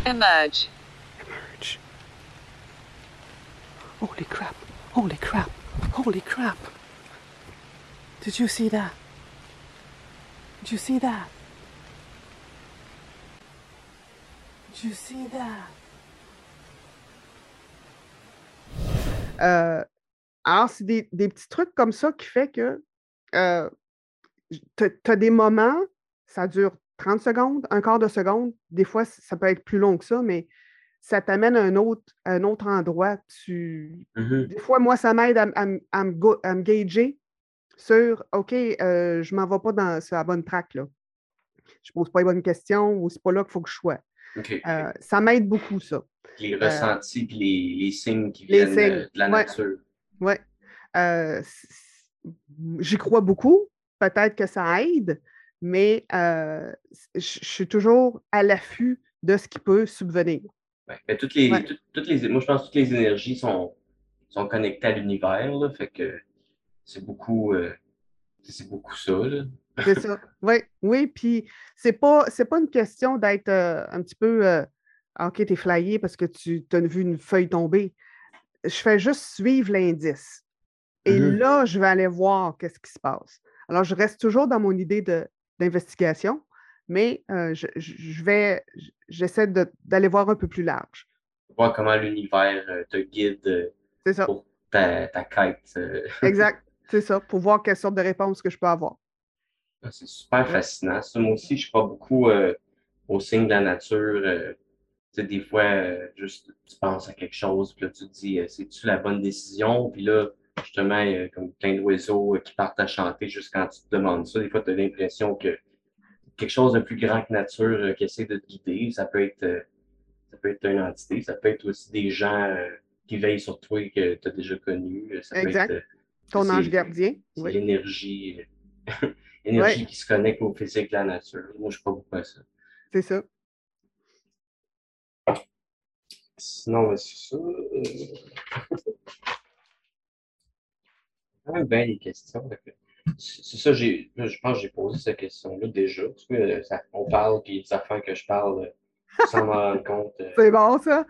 Emerge. Holy crap. Holy crap. Holy crap. Did you see that? Did you see that? you see that? Euh, alors, c'est des, petits trucs comme ça qui fait que euh, tu as des moments, ça dure 30 secondes, un quart de seconde. Des fois, ça peut être plus long que ça, mais ça t'amène à un autre, un autre endroit. Tu... Mm-hmm. Des fois, moi, ça m'aide à, à, me gager sur OK, euh, je ne m'en vais pas dans, sur la bonne track. Là. Je ne pose pas les bonnes questions ou c'est pas là qu'il faut que je sois. Euh, ça m'aide beaucoup, ça. Les ressentis et les, les, signes qui viennent de la nature. Oui. Euh, j'y crois beaucoup. Peut-être que ça aide, mais euh, je suis toujours à l'affût de ce qui peut subvenir. Ouais. toutes les, toutes les, moi, je pense que toutes les énergies sont, sont connectées à l'univers. Fait que c'est beaucoup, c'est beaucoup ça. Là. C'est ça. Oui, oui. Puis c'est pas, pas une question d'être euh, un petit peu euh, OK, t'es flyé parce que tu as vu une feuille tomber. Je fais juste suivre l'indice. Et mm-hmm. là, je vais aller voir qu'est-ce qui se passe. Alors, je reste toujours dans mon idée d'investigation, mais euh, je, vais, j'essaie d'aller voir un peu plus large. Voir comment l'univers te guide pour ta, ta quête. exact, c'est ça, pour voir quelle sorte de réponse que je peux avoir. Ah, c'est super fascinant. moi aussi, je crois beaucoup euh, aux signes de la nature. Euh, des fois, euh, juste tu penses à quelque chose, puis là, tu te dis, c'est-tu la bonne décision? Puis là, justement, comme plein d'oiseaux qui partent à chanter juste quand tu te demandes ça. Des fois, tu as l'impression que quelque chose de plus grand que nature qui essaie de te guider. Ça peut être, ça peut être une entité, ça peut être aussi des gens qui veillent sur toi et que tu as déjà connus. exact. Ton ange gardien. L'énergie. énergie qui se connecte au physique de la nature. Moi, je ne suis pas beaucoup à ça. C'est ça. Sinon, c'est ça. Euh... bien les questions. C'est ça, je pense que j'ai posé cette question-là déjà. on parle, puis ça fait que je parle sans m'en rendre compte. Euh. C'est bon, ça?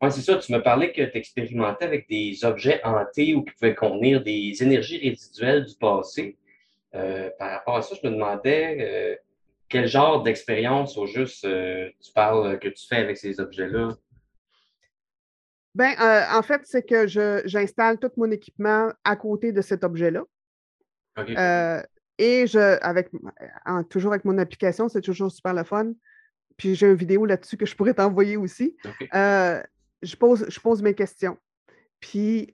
Oui, c'est ça. Tu me parlais que tu expérimentais avec des objets hantés ou qui pouvaient contenir des énergies résiduelles du passé. Euh, par rapport à ça, je me demandais euh, quel genre d'expérience au juste euh, tu parles que tu fais avec ces objets-là? Euh, en fait, c'est que j'installe tout mon équipement à côté de cet objet-là. Euh, et je, avec, toujours avec mon application, c'est toujours super le fun. Puis j'ai une vidéo là-dessus que je pourrais t'envoyer aussi. Euh, je, pose, je pose mes questions. Puis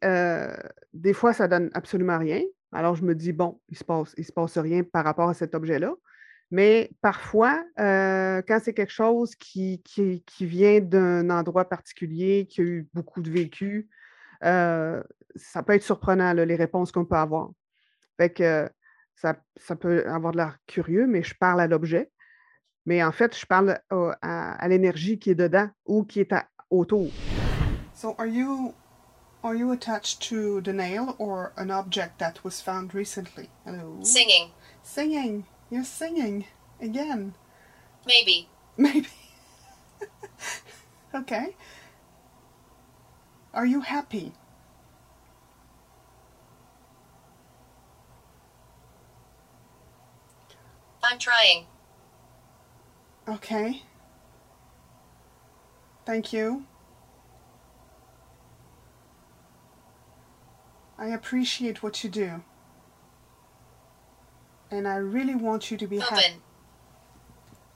des fois, ça donne absolument rien. Alors je me dis, bon, il ne se, passe, il se passe rien par rapport à cet objet-là. Mais parfois, euh, quand c'est quelque chose qui, qui, vient d'un endroit particulier, qui a eu beaucoup de vécu, euh, ça peut être surprenant, les réponses qu'on peut avoir. Fait que ça, peut avoir de l'air curieux, mais je parle à l'objet. Mais en fait, je parle à, l'énergie qui est dedans ou qui est autour. So are you are you attached to the nail or an object that was found recently? Singing. Singing. You're singing again. Maybe. Maybe. okay. Are you happy? I'm trying. Okay. Thank you. I appreciate what you do and I really want you to be happy. Open. happy.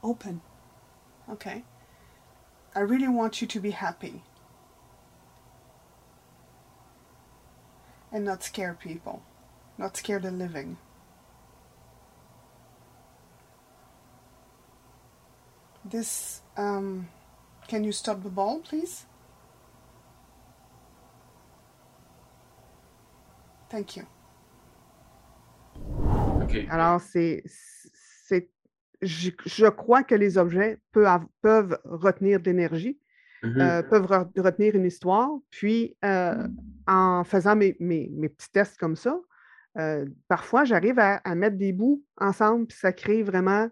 Open. Okay. I really want you to be happy. And not scare people. Not scare the living. This, um, can you stop the ball, please? Thank you. Alors, c'est, je, crois que les objets peuvent, peuvent retenir de l'énergie, mm-hmm. euh, peuvent retenir une histoire. Puis, euh, en faisant mes, petits tests comme ça, euh, parfois, j'arrive à, mettre des bouts ensemble, puis ça crée vraiment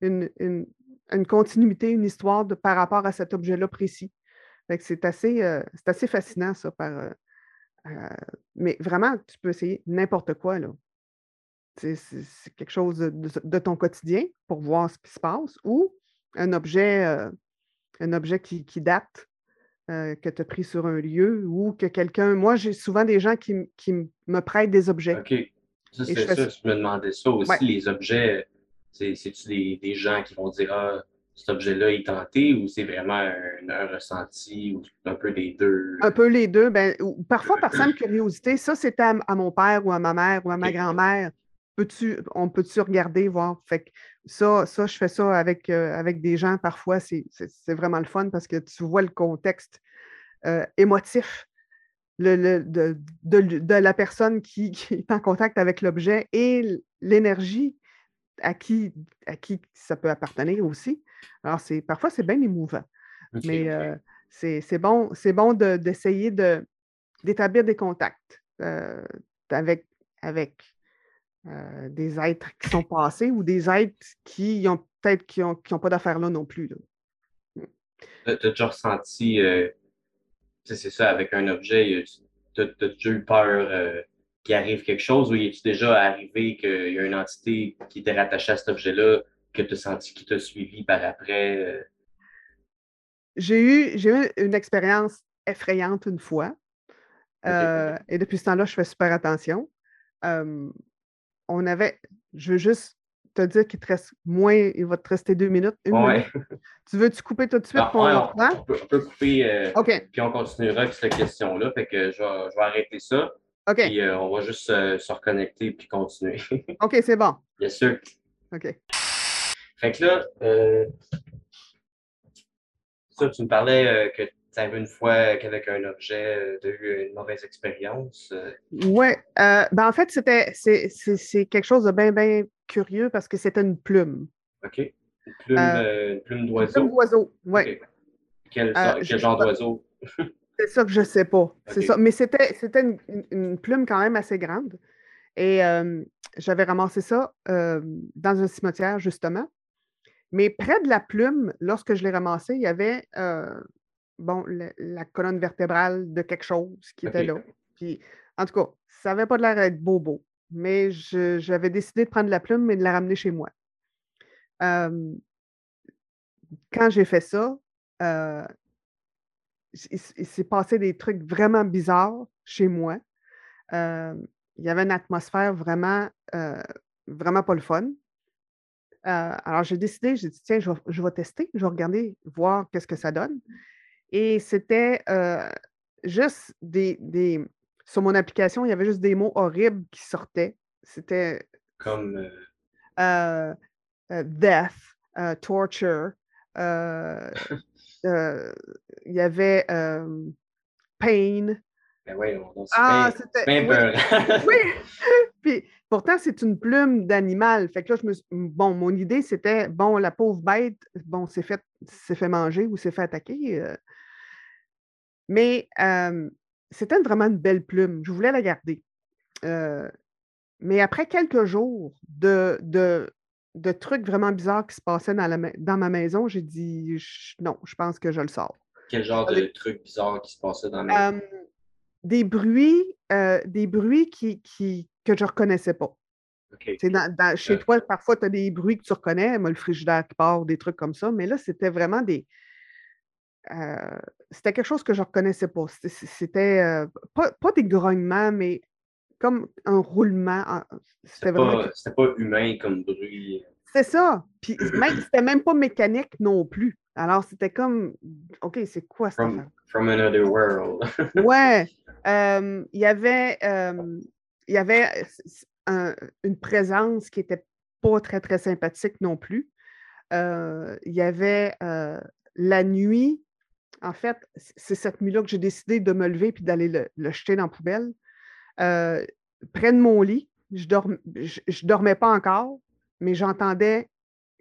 une, continuité, une histoire de, par rapport à cet objet-là précis. C'est assez, assez fascinant, ça. Par, mais vraiment, tu peux essayer n'importe quoi. Là c'est quelque chose de, ton quotidien pour voir ce qui se passe ou un objet, euh, un objet qui, date, euh, que tu as pris sur un lieu ou que quelqu'un. Moi, j'ai souvent des gens qui, me prêtent des objets. OK. Ça, c'est ça, je me demandais ça aussi. Les objets, c'est-tu des, gens qui vont dire Ah, cet objet-là est tenté ou c'est vraiment un, ressenti ou un peu des deux? Un peu les deux. Ben, parfois, par simple curiosité, ça, c'était à, mon père ou à ma mère ou à ma grand-mère on peut-tu regarder, voir? Fait ça, ça, je fais ça avec, euh, avec des gens parfois, c'est vraiment le fun parce que tu vois le contexte euh, émotif de, la personne qui, est en contact avec l'objet et l'énergie à qui, à qui ça peut appartenir aussi. Alors, c'est parfois, c'est bien émouvant. mais euh, c'est bon, bon d'essayer d'établir des contacts avec, avec euh, des êtres qui sont passés ou des êtres qui ont peut-être qui n'ont qui ont pas d'affaires là non plus. Mm. Tu as déjà ressenti, euh, c'est ça, avec un objet, tu as, déjà eu peur euh, qu'il arrive quelque chose ou est-tu déjà arrivé qu'il y a une entité qui était rattachée à cet objet-là, que tu as senti qui t'a suivi par après? J'ai eu, eu une expérience effrayante une fois. et depuis ce temps-là, je fais super attention on avait, je veux juste te dire qu'il te reste moins, il va te rester deux minutes. Tu veux-tu couper tout de suite pour on, on, peut, couper, euh, puis on continuera avec cette question-là. Fait que je vais, arrêter ça. OK. Puis euh, on va juste euh, se reconnecter puis continuer. OK, c'est bon. Bien sûr. OK. Fait que là, ça, tu me parlais que tu avais une fois qu'avec un objet, tu as eu une mauvaise expérience? Euh? Oui. Euh, ben en fait, c'était c'est quelque chose de bien, bien curieux parce que c'était une plume. OK. Une plume, euh, plume d'oiseau. Plume d'oiseau, oui. Quel, genre d'oiseau? c'est ça que je ne sais pas. Ça. Mais c'était une, une, plume quand même assez grande. Et j'avais ramassé ça dans un cimetière, justement. Mais près de la plume, lorsque je l'ai ramassé, il y avait bon, la colonne vertébrale de quelque chose qui était là. Puis, en tout cas, ça n'avait pas l'air d'être bobo, mais j'avais décidé de prendre la plume et de la ramener chez moi. quand j'ai fait ça, il, il s'est passé des trucs vraiment bizarres chez moi. Euh, il y avait une atmosphère vraiment, euh, vraiment pas le fun. Euh, alors, j'ai décidé, j'ai dit, tiens, je vais, je vais tester, je vais regarder, voir qu'est-ce que ça donne. Et c'était juste des, des. Sur mon application, il y avait juste des mots horribles qui sortaient. C'était Comme. death, torture. euh, il y avait euh, pain. ben on c'est Ah, c'était. oui, oui. Puis pourtant, c'est une plume d'animal. Fait que là, je me suis- Bon, mon idée, c'était bon, la pauvre bête, bon, s'est fait, fait manger ou s'est fait attaquer. euh. Mais euh, c'était vraiment une belle plume. Je voulais la garder. Euh, mais après quelques jours de, de, de trucs vraiment bizarres qui se passaient dans, la ma- dans ma maison, j'ai dit je- non, je pense que je le sors. Quel genre de Avec- truc bizarre qui se passait dans ma Euh, des bruits, euh, des bruits qui, qui, que je ne reconnaissais pas. Dans- dans- chez Euh. toi, parfois, tu as des bruits que tu reconnais, moi, le frigidaire qui part, des trucs comme ça, mais là, c'était vraiment des. euh, c'était quelque chose que je ne reconnaissais pas. C'était- C'était euh, pas, pas des grognements, mais comme un roulement. en- C'était vraiment. pas, c'était pas humain comme bruit. C'est ça. Puis même, c'était même pas mécanique non plus. Alors, c'était comme, OK, c'est quoi affaire? From, from another world. Ouais, euh, il y avait, euh, y avait un- une présence qui n'était pas très, très sympathique non plus. Euh, il y avait euh, la nuit, en fait, c'est cette nuit-là que j'ai décidé de me lever puis d'aller le, le jeter dans la poubelle. Euh, près de mon lit, je dorm- je, je dormais pas encore, mais j'entendais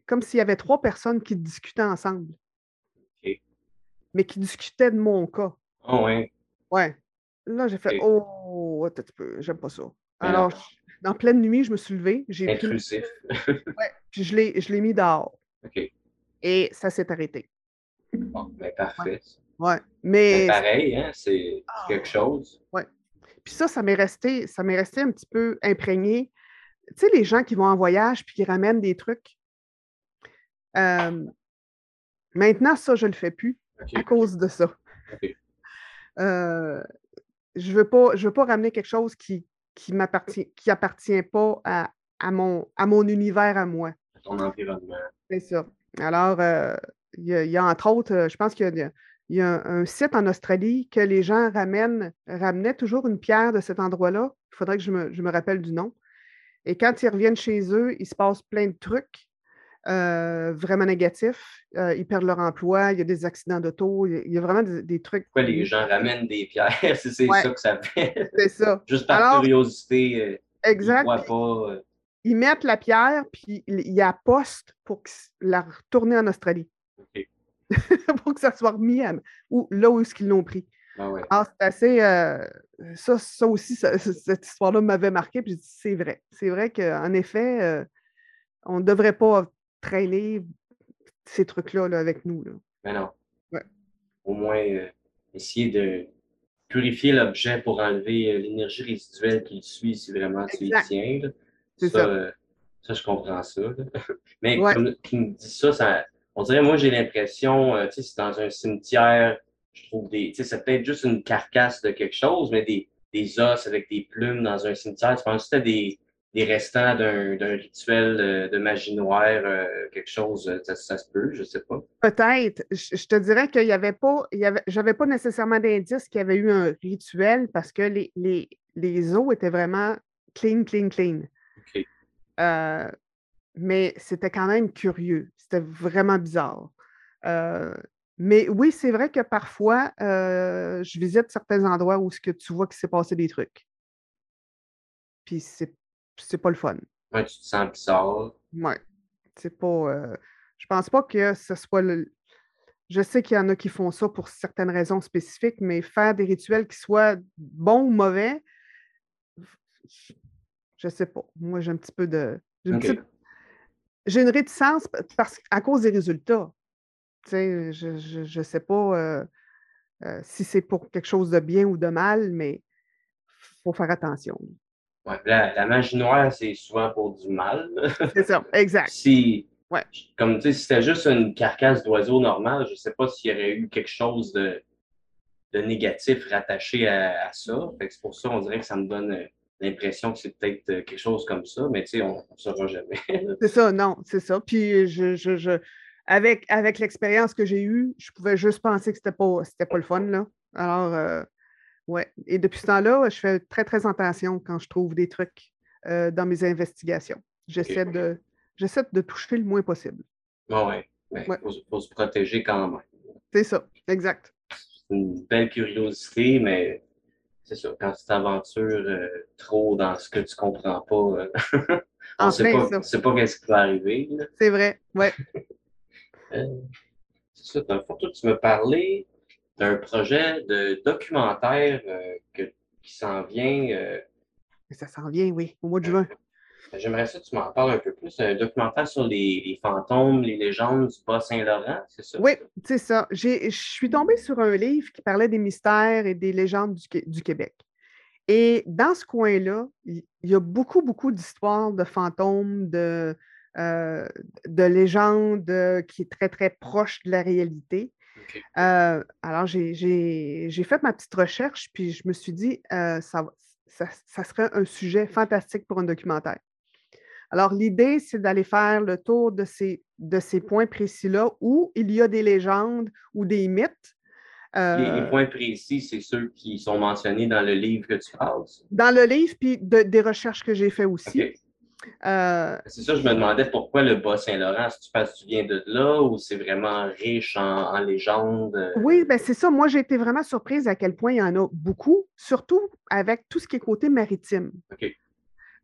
comme s'il y avait trois personnes qui discutaient ensemble, mais qui discutaient de mon cas. Ah ouais. Ouais. Là, j'ai fait. Oh, attends un petit peu, j'aime pas ça. Alors, en pleine nuit, je me suis levée, j'ai pris, Intrusif. ouais, puis je l'ai, je l'ai mis dehors. OK. Et ça s'est arrêté. Bon, ben parfait. Ouais. Ben, Mais pareil, hein, c'est c'est quelque chose. Puis ça, ça m'est resté, ça m'est resté un petit peu imprégné. Tu sais, les gens qui vont en voyage puis qui ramènent des trucs. Euh, maintenant, ça, je le fais plus à cause de ça. Euh, je veux pas, je veux pas ramener quelque chose qui, qui m'appartient, qui appartient pas à, à mon, à mon univers à moi. Ton environnement. C'est ça. Alors, euh, il y, y a entre autres, je pense qu'il y a, il y a un, un site en Australie que les gens ramènent, ramenaient toujours une pierre de cet endroit-là. Il faudrait que je me, je me rappelle du nom. Et quand ils reviennent chez eux, il se passe plein de trucs euh, vraiment négatifs. Euh, ils perdent leur emploi, il y a des accidents d'auto, il y a- il y a vraiment des, des trucs. Pourquoi les gens ramènent des pierres? si c'est Ouais. ça que ça fait. C'est ça. Juste par Alors, curiosité. euh, ils Exact. pas. Ils mettent la pierre, puis ils la postent pour la retourner en Australie. pour que ça soit remis à, ou là où est-ce qu'ils l'ont pris. Ah ouais. Alors, c'est assez. euh, ça, ça aussi, ça- cette histoire-là m'avait marqué. Puis j'ai dit, c'est vrai. C'est vrai qu'en effet, euh, on ne devrait pas traîner ces trucs-là là, avec nous. là. Mais non. Ouais. Au moins, euh, essayer de purifier l'objet pour enlever l'énergie résiduelle qui le suit si vraiment tu y tiens. là. C'est ça, ça. ça, je comprends ça. Mais Ouais. comme tu me dis ça, ça, on dirait, moi, j'ai l'impression, euh, tu sais, c'est dans un cimetière, je trouve des. Tu sais, c'est peut-être juste une carcasse de quelque chose, mais des, des os avec des plumes dans un cimetière. Tu penses que c'était des, des restants d'un d'un rituel euh, de magie noire, euh, quelque chose, euh, ça, ça se peut, je sais pas. Peut-être. Je, je te dirais qu'il n'y avait pas. Il y avait, j'avais pas nécessairement d'indice qu'il y avait eu un rituel parce que les, les, les os étaient vraiment clean, clean, clean. OK. Euh, mais c'était quand même curieux. C'était vraiment bizarre. Euh, mais oui, c'est vrai que parfois, euh, je visite certains endroits où ce que tu vois qu'il s'est passé des trucs. Puis c'est, c'est pas le fun. Ouais, tu te sens bizarre. Ouais. C'est pas. euh, je pense pas que ce soit le. Je sais qu'il y en a qui font ça pour certaines raisons spécifiques, mais faire des rituels qui soient bons ou mauvais, je sais pas. Moi, j'ai un petit peu de. J'ai une, OK. petite- j'ai une réticence parce, à cause des résultats. Tu sais, je, je sais pas euh, euh, si c'est pour quelque chose de bien ou de mal, mais il faut faire attention. Ouais, la, la magie noire, c'est souvent pour du mal. C'est ça, exact. si, Ouais. comme tu sais, si c'était juste une carcasse d'oiseau normale, je sais pas s'il y aurait eu quelque chose de, de négatif rattaché à, à ça. C'est pour ça, on dirait que ça me donne euh, l'impression que c'est peut-être euh, quelque chose comme ça, mais tu sais, on ne saura jamais. C'est ça, non, c'est ça. Puis je, je, je- avec, avec l'expérience que j'ai eue, je pouvais juste penser que c'était pas, c'était pas le fun, là. Alors, euh, ouais. Et depuis ce temps-là, je fais très, très attention quand je trouve des trucs euh, dans mes investigations. J'essaie de, j'essaie de toucher le moins possible. Ouais. Il Ouais. faut, faut se protéger quand même. C'est ça, exact. C'est une belle curiosité, mais c'est ça. Quand tu t'aventures euh, trop dans ce que tu comprends pas, euh, on sait pas, pas qu'est-ce qui va arriver. C'est vrai, ouais. Euh, c'est ça. Dans le fond, toi, tu me parlais d'un projet de documentaire euh, que- qui s'en vient. ça s'en vient, oui, au mois de juin. J'aimerais ça que tu m'en parles un peu plus. Un documentaire sur les, les fantômes, les légendes du Bas-Saint-Laurent, c'est ça? Oui, c'est ça. Je suis tombée sur un livre qui parlait des mystères et des légendes du, du Québec. Et dans ce coin-là, il y a beaucoup, beaucoup d'histoires de fantômes, de, euh, de légendes euh, qui est très, très proche de la réalité. Euh, alors, j'ai- fait ma petite recherche, puis je me suis dit, euh, ça, ça serait un sujet fantastique pour un documentaire. Alors, l'idée, c'est d'aller faire le tour de ces, de ces points précis-là où il y a des légendes ou des mythes. Les, les euh, points précis, c'est ceux qui sont mentionnés dans le livre que tu parles. dans le livre, puis de- des recherches que j'ai fait aussi. Euh, C'est ça, je me demandais pourquoi le Bas-Saint-Laurent, si tu penses que tu viens de là ou c'est vraiment riche en, en légendes? euh, oui, ben c'est ça. Moi, j'ai été vraiment surprise à quel point il y en a beaucoup, surtout avec tout ce qui est côté maritime.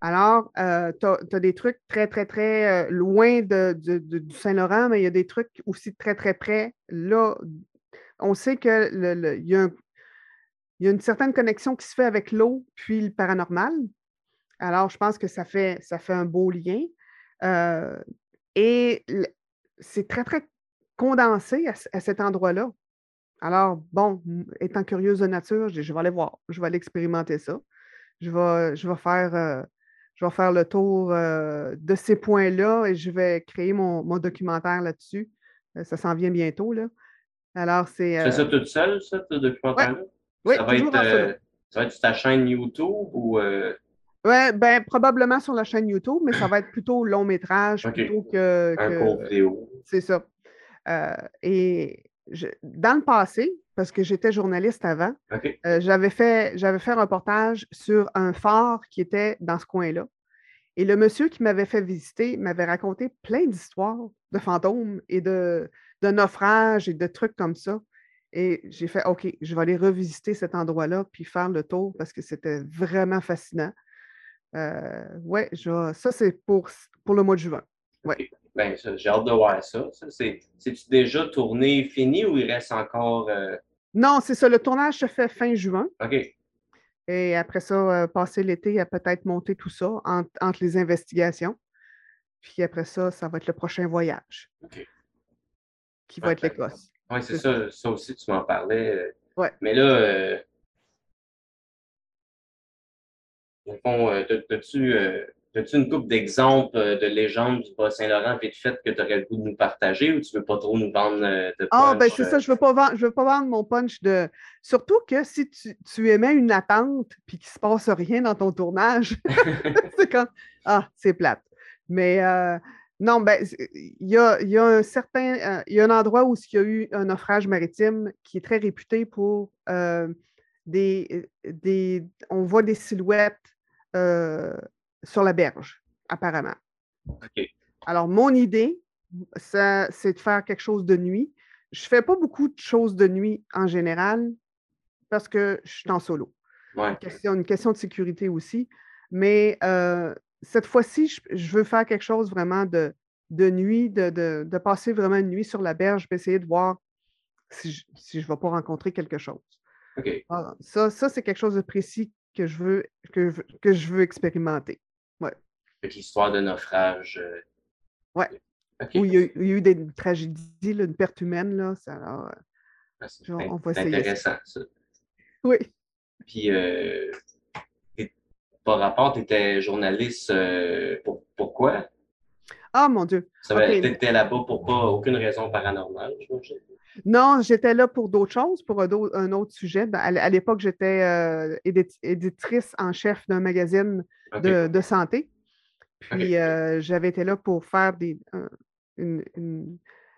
Alors, tu as, des trucs très, très, très euh, loin de, du Saint-Laurent, mais il y a des trucs aussi très, très près. Là, on sait que le- le- il y, a y a une certaine connexion qui se fait avec l'eau puis le paranormal. Alors, je pense que ça fait, ça fait un beau lien. Euh, et c'est très, très condensé à, ce- à cet endroit-là. Alors, bon, étant curieuse de nature, je je vais aller voir, je vais aller expérimenter ça. Je vais, je vais faire, euh, je vais faire le tour euh, de ces points-là et je vais créer mon, mon documentaire là-dessus. Euh, ça s'en vient bientôt, là. Alors, c'est. Fais ça euh, toute seule, ça, ce documentaire-là? oui, ça, va toujours être, ça va être sur ta chaîne YouTube ou. euh, Ouais, ben, probablement sur la chaîne YouTube, mais ça va être plutôt long métrage plutôt que. un que- court vidéo? C'est ça. Et je- dans le passé, parce que j'étais journaliste avant, euh, j'avais fait, j'avais fait un reportage sur un phare qui était dans ce coin-là. Et le monsieur qui m'avait fait visiter m'avait raconté plein d'histoires de fantômes et de, de naufrages et de trucs comme ça. Et j'ai fait, OK, je vais aller revisiter cet endroit-là puis faire le tour parce que c'était vraiment fascinant. Euh, ouais, je ça, c'est pour, pour le mois de juin. Ben, ça, j'ai hâte de voir ça. ça c'est, c'est-tu déjà tourné, fini ou il reste encore. euh, Non, c'est ça. Le tournage se fait fin juin. OK. Et après ça, euh, passer l'été à peut-être monter tout ça en- entre les investigations. Puis après ça, ça va être le prochain voyage. OK. Qui va être Parfait. l'Écosse. Oui, c'est ça. Ça aussi, tu m'en parlais. euh. Ouais. Mais là, euh, au fond, euh, t'as- t'as-tu une couple d'exemples euh, de légendes du Bas-Saint-Laurent vite fait que tu aurais le goût de nous partager ou tu veux pas trop nous vendre euh, de Ah, ben punch, c'est euh? ça, je ne veux, pas vendre- je veux pas vendre mon punch de. Surtout que si tu, tu émets une attente puis qu'il ne se passe rien dans ton tournage, c'est comme Ah, c'est plate. Mais euh, non, ben, il y a, y a un certain. euh, il y a un endroit où il y a eu un naufrage maritime qui est très réputé pour euh, des, des. On voit des silhouettes euh, sur la berge, apparemment. OK. Alors, mon idée, ça, c'est de faire quelque chose de nuit. Je ne fais pas beaucoup de choses de nuit en général parce que je suis en solo. Ouais. Une question, une question de sécurité aussi. Mais euh, cette fois-ci, je, je veux faire quelque chose vraiment de, de nuit, de, de- de passer vraiment une nuit sur la berge, puis essayer de voir si je ne vais pas rencontrer quelque chose. Ah, ça, ça c'est quelque chose de précis que je veux, que, que je veux expérimenter. L'histoire de naufrage. euh, Ouais. Où il y a, eu- il y a eu des tragédies, là, une perte humaine, là, ça, alors, euh, Ah, on- va c'est essayer intéressant, ça. oui. Puis, euh, par rapport, tu étais journaliste. euh, pour, pourquoi? Ah, mon Dieu. OK. T'étais là-bas pour pas aucune raison paranormale, j'imagine? Non, j'étais là pour d'autres choses, pour un, au- un autre sujet. Ben, À, l'époque, j'étais euh, édit- éditrice en chef d'un magazine de santé. Puis euh, j'avais été là pour faire des, une, une-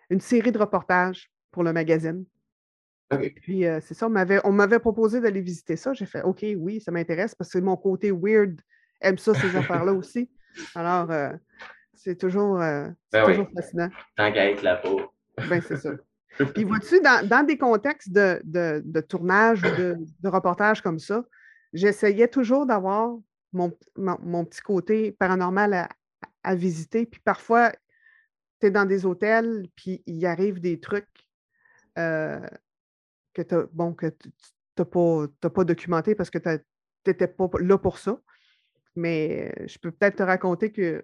une série de reportages pour le magazine. Puis euh, c'est ça, on m'avait, proposé d'aller visiter ça. J'ai fait OK, oui, ça m'intéresse parce que mon côté weird aime ça, ces affaires-là aussi. Alors, euh, c'est toujours, Ben oui. toujours fascinant. Tant qu'à être là-bas. Ben, c'est ça. Puis vois-tu, dans, dans des contextes de, de- de tournage ou de, de reportage comme ça, j'essayais toujours d'avoir mon, mon- mon petit côté paranormal à, à visiter. Puis parfois, tu es dans des hôtels, puis il arrive des trucs euh, que tu bon, que n'as pas, documenté parce que tu n'étais pas là pour ça. Mais euh, je peux peut-être te raconter que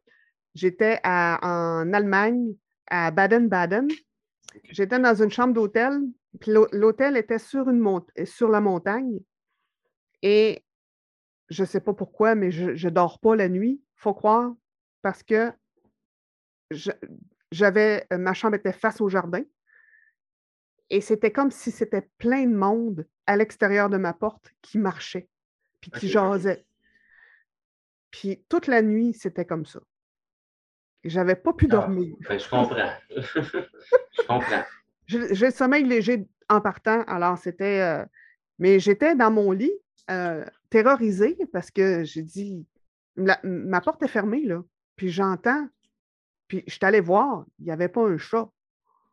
j'étais en Allemagne, à Baden-Baden. J'étais dans une chambre d'hôtel, puis l'hô- l'hôtel était sur, une sur la montagne. Et je ne sais pas pourquoi, mais je ne dors pas la nuit, faut croire, parce que j'avais euh, ma chambre était face au jardin. Et c'était comme si c'était plein de monde à l'extérieur de ma porte qui marchait, puis qui Ok. jasait. Puis toute la nuit, c'était comme ça. Et J'avais pas pu Ah. dormir. Ben, je comprends. je comprends. J'ai j'ai le sommeil léger en partant, alors c'était. euh, mais j'étais dans mon lit, euh, terrorisée, parce que j'ai dit. la- ma porte est fermée, là. Puis j'entends. Puis je suis allée voir, il n'y avait pas un chat.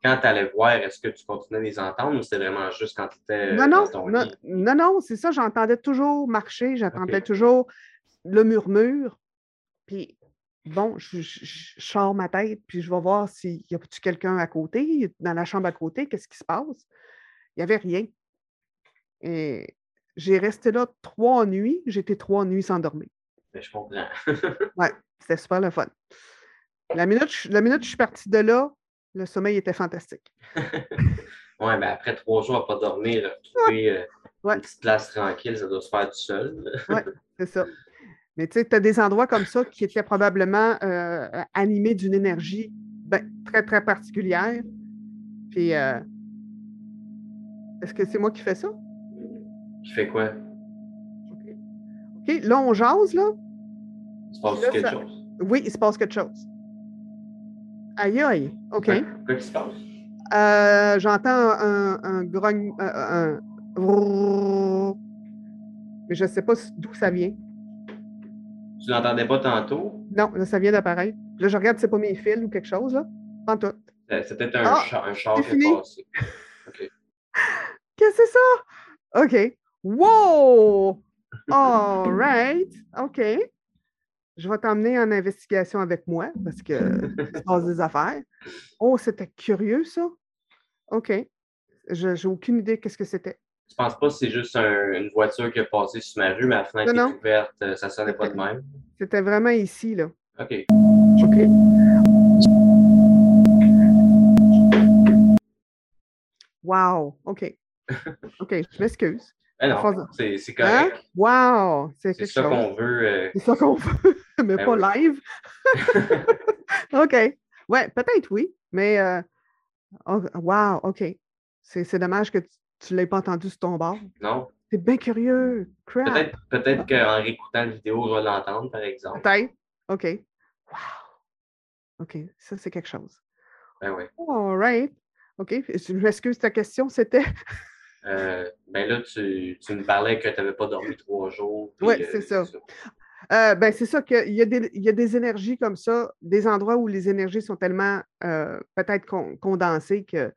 Quand tu allais voir, est-ce que tu continuais de les entendre ou c'était vraiment juste quand tu étais Non, dans non, ton non, lit? non, non, c'est ça, j'entendais toujours marcher, j'entendais toujours le murmure. Puis, bon, je, je- je- je sors ma tête, puis je vais voir s'il y a-tu quelqu'un à côté, dans la chambre à côté, qu'est-ce qui se passe? Il n'y avait rien. Et j'ai resté là trois nuits, j'étais trois nuits sans dormir. Ben, je comprends. Ouais, c'était super le fun. La minute, la minute que je suis partie de là, le sommeil était fantastique. ouais, ben après trois jours à pas dormir, retrouver euh, Ouais. une petite place tranquille, ça doit se faire tout seul. C'est ça. Mais tu sais, tu as des endroits comme ça qui étaient probablement euh, animés d'une énergie ben, très, très particulière. Puis, euh, est-ce que c'est moi qui fais ça? Qui fait quoi? OK, là, on jase, là? Il se passe Là, quelque ça- chose? Oui, il se passe quelque chose. Aïe, aïe. OK. Quoi qui se passe? Euh, J'entends un, un grogne. euh, un... Mais je ne sais pas d'où ça vient. Tu l'entendais pas tantôt? Non, là, ça vient d'apparaître. Là, je regarde si c'est pas mes fils ou quelque chose, là. En tout. C'est peut-être un, Ah, char, un char qui est passé. OK. Qu'est-ce que c'est ça? OK. Wow! All right. OK. Je vais t'emmener en investigation avec moi parce que se passe des affaires. Oh, c'était curieux, ça. OK. Je n'ai aucune idée qu'est-ce que c'était. Je pense pas que c'est juste un- une voiture qui a passé sur ma rue, mais la fenêtre Non, est non. ouverte, euh, ça sonnait pas de même. C'était vraiment ici, là. OK. OK. Wow. OK. OK, je m'excuse. Ben non, c'est Hein? correct. Wow! C'est C'est ça chose. qu'on veut. euh, C'est ça qu'on veut, mais Ben pas oui. live. OK. Ouais, peut-être oui, mais euh, oh, wow, OK. C'est c'est dommage que tu ne l'aies pas entendu sur ton bord. non. C'est bien curieux. Crap. Peut-être peut qu'en réécoutant la vidéo, on va l'entendre, par exemple. Peut-être. OK. Wow. OK, ça, c'est quelque chose. Ben oui. All right. OK. Je m'excuse, ta question, c'était. Euh, ben là, tu, tu me parlais que tu n'avais pas dormi trois jours. Ouais, euh, c'est ça. Euh, ben, c'est ça qu'il y, a des- il y a des énergies comme ça, des endroits où les énergies sont tellement euh, peut-être con- condensées que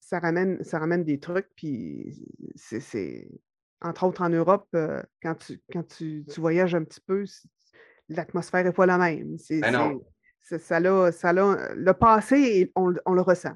ça ramène, ça ramène des trucs. Puis c'est, entre autres en Europe, euh, quand tu, quand tu, tu voyages un petit peu, l'atmosphère n'est pas la même. Ben non. ça l'a- ça l'a- le passé, on le ressent.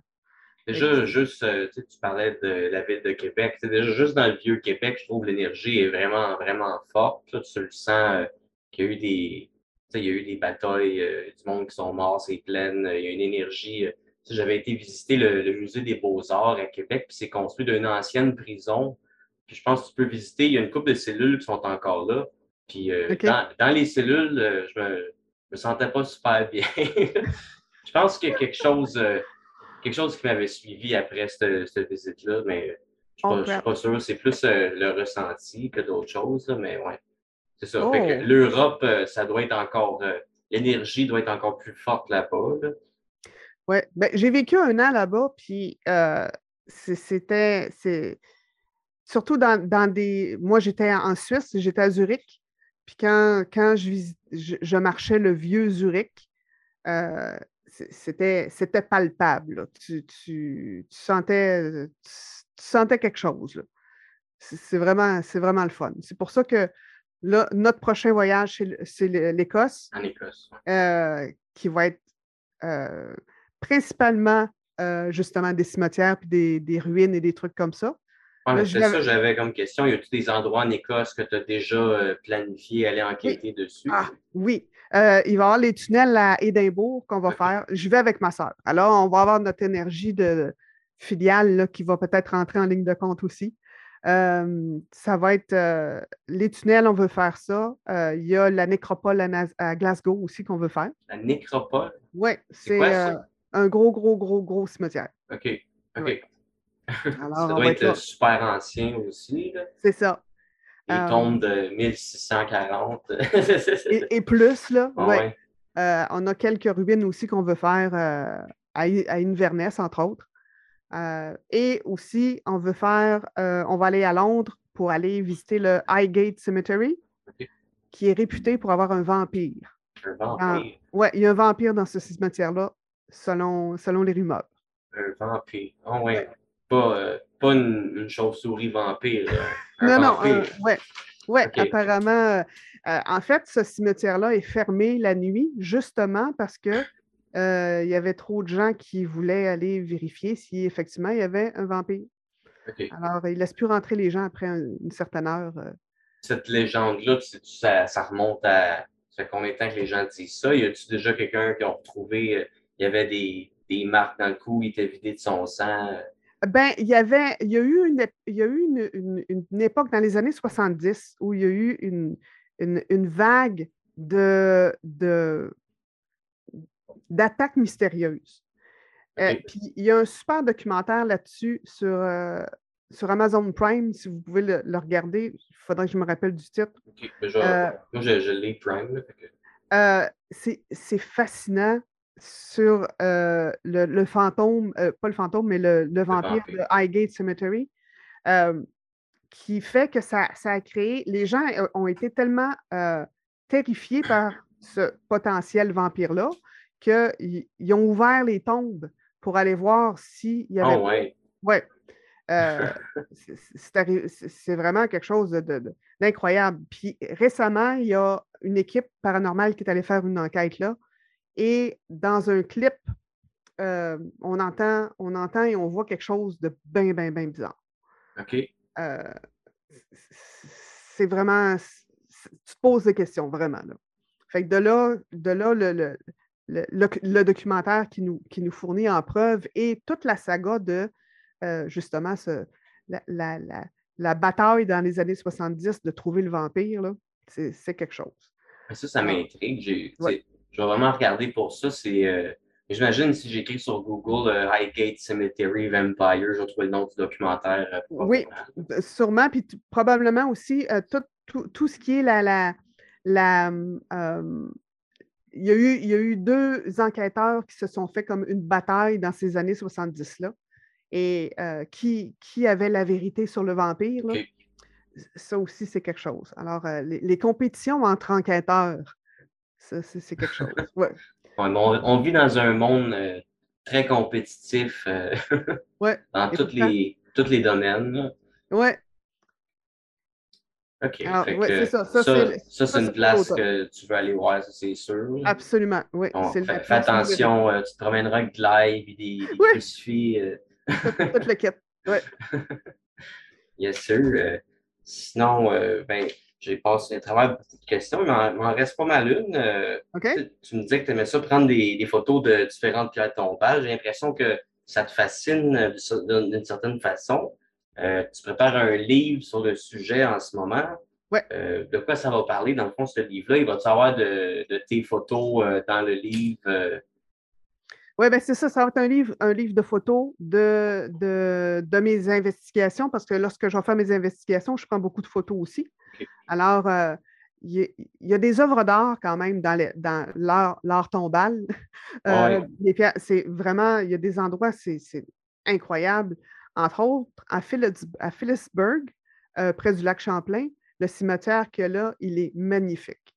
Déjà, juste, euh, tu sais, tu parlais de la ville de Québec. C'est déjà juste dans le vieux Québec, je trouve l'énergie est vraiment, vraiment forte. Là, tu le sens euh, qu'il y a eu des. tu sais, Il y a eu des batailles, euh, du monde qui sont morts, c'est plein. euh, Il y a une énergie. euh, tu sais, J'avais été visiter le, le musée des Beaux-Arts à Québec, puis c'est construit d'une ancienne prison. Puis je pense que tu peux visiter, il y a une couple de cellules qui sont encore là. Puis dans, dans les cellules, je me, me sentais pas super bien. je pense qu'il y a quelque chose. Quelque chose qui m'avait suivi après cette, cette visite-là, mais je ne suis, pas sûr. C'est plus euh, le ressenti que d'autres choses, là, mais ouais. C'est ça. Oh. l'Europe, euh, ça doit être encore. euh, L'énergie doit être encore plus forte là-bas. là. Ouais, ben, j'ai vécu un an là-bas, puis c'était, surtout dans, dans des, moi j'étais en Suisse, j'étais à Zurich, puis quand, quand je, je, je marchais le vieux Zurich, c'était, c'était palpable, là. Tu, tu- tu sentais, tu, tu sentais quelque chose, là. C'est c'est vraiment, c'est vraiment le fun. C'est pour ça que là, notre prochain voyage, c'est l'Écosse En Écosse. euh, qui va être euh, principalement euh, justement des cimetières puis des, des ruines et des trucs comme ça. Ouais, Là, c'est ça, j'avais comme question. Y a-t-il des endroits en Écosse que tu as déjà euh, planifié aller enquêter dessus? Ah, oui. Euh, il va y avoir les tunnels à Édimbourg qu'on va faire. Je vais avec ma soeur. Alors, on va avoir notre énergie de filiale là, qui va peut-être rentrer en ligne de compte aussi. Euh, ça va être euh, les tunnels, on veut faire ça. Il y a la nécropole à, Glasgow aussi qu'on veut faire. La nécropole? Oui, C'est un gros, gros, gros, gros cimetière. OK. OK. Ouais. Alors, ça doit va être super ancien aussi. C'est ça. Les Euh, tombes de 1640. Et, et plus, là, Ah ouais. ouais. Euh, on a quelques ruines aussi qu'on veut faire euh, à, Inverness, entre autres. Euh, et aussi, on veut faire, on va aller à Londres pour aller visiter le Highgate Cemetery, qui est réputé pour avoir un vampire. Un vampire. Oui, il y a un vampire dans ce cimetière-là, selon, selon les rumeurs. Un vampire. Ouais. Pas, euh, pas une, une chauve-souris vampire. non, non, euh, ouais. Ok. apparemment, euh, euh, en fait, ce cimetière-là est fermé la nuit, justement parce que euh, il y avait trop de gens qui voulaient aller vérifier si effectivement il y avait un vampire. Alors, il ne laisse plus rentrer les gens après un- une certaine heure. euh. Cette légende-là, ça, ça remonte à. Ça fait combien de temps que les gens disent ça? Y a-tu déjà quelqu'un qui a retrouvé. Il y avait des, des marques dans le cou, il était vidé de son sang. Ben, il y avait, il y a eu une, il y a eu une, une- une époque dans les années 70 où il y a eu une, une, vague de, de, d'attaques mystérieuses. Euh, puis il y a un super documentaire là-dessus sur, euh, sur Amazon Prime, si vous pouvez le, le regarder. Il faudrait que je me rappelle du titre. Ben, Euh, moi, je, je l'ai Prime. que- c'est fascinant sur euh, le, le fantôme, euh, pas le fantôme, mais le, le vampire vampire. de Highgate Cemetery, euh, qui fait que ça, ça a créé. Les gens ont été tellement terrifiés par ce potentiel vampire-là qu'ils ils ont ouvert les tombes pour aller voir s'il y avait Ah ouais. Ouais. Euh, c'est- vraiment quelque chose de- de- de- d'incroyable. Puis récemment, il y a une équipe paranormale qui est allée faire une enquête là. Et dans un clip, euh, on, entend, on entend et on voit quelque chose de bien, bien, bien bizarre. OK. Euh, c'est vraiment. Tu te poses des questions, vraiment. Là. Fait que de là, de là le, le, le- le- documentaire qui nous, qui nous fournit en preuve et toute la saga de euh, justement ce, la, la- la- la bataille dans les années 70 de trouver le vampire, c'est quelque chose. Mais Ça, ça m'intrigue. Ouais. Je vais vraiment regarder pour ça. C'est. euh, J'imagine si j'écris sur Google euh, Highgate Cemetery Vampire, je vais trouver le nom du documentaire. euh, Oui. Sûrement, puis probablement aussi tout, tout- tout ce qui est la. la, la, il, y a eu, il y a eu deux enquêteurs qui se sont fait comme une bataille dans ces années 70-là. Et qui, qui avait la vérité sur le vampire? là? Ça aussi, c'est quelque chose. Alors, les, les compétitions entre enquêteurs, ça, c'est quelque chose. Ouais. On, on vit dans un monde euh, très compétitif euh, Ouais. dans tous les, les domaines. Ouais. OK. Alors, fait ouais, que c'est ça. Ça, ça, c'est- une place que tu veux aller voir, ça, c'est sûr. Absolument. Oui. Bon, fais, fais attention, euh, tu te promèneras avec de l'ail et des, des Oui. crucifix. un. Toute le kit. Ouais. Bien sûr. sinon, ben, j'ai passé à travers beaucoup de questions, mais il m'en- reste pas mal une. euh, tu- me disais que tu aimais ça prendre des, des photos de différentes pierres tombales. J'ai l'impression que ça te fascine euh, d'une certaine façon. Euh, tu prépares un livre sur le sujet en ce moment. Ouais. Euh, de quoi ça va parler, dans le fond, ce livre-là? Il va-tu avoir de, de tes photos dans le livre? Oui, ben c'est ça, ça va être un livre, un livre de photos de, de, de mes investigations, parce que lorsque je vais faire mes investigations, je prends beaucoup de photos aussi. Alors, euh, il y, a- des œuvres d'art quand même dans, les- dans l'art, l'art tombal. Euh, Ouais. c'est vraiment, il y a des endroits, c'est, c'est incroyable. Entre autres, à, Phillips- à Phillipsburg, euh, près du lac Champlain, le cimetière qu'il y a là, il est magnifique.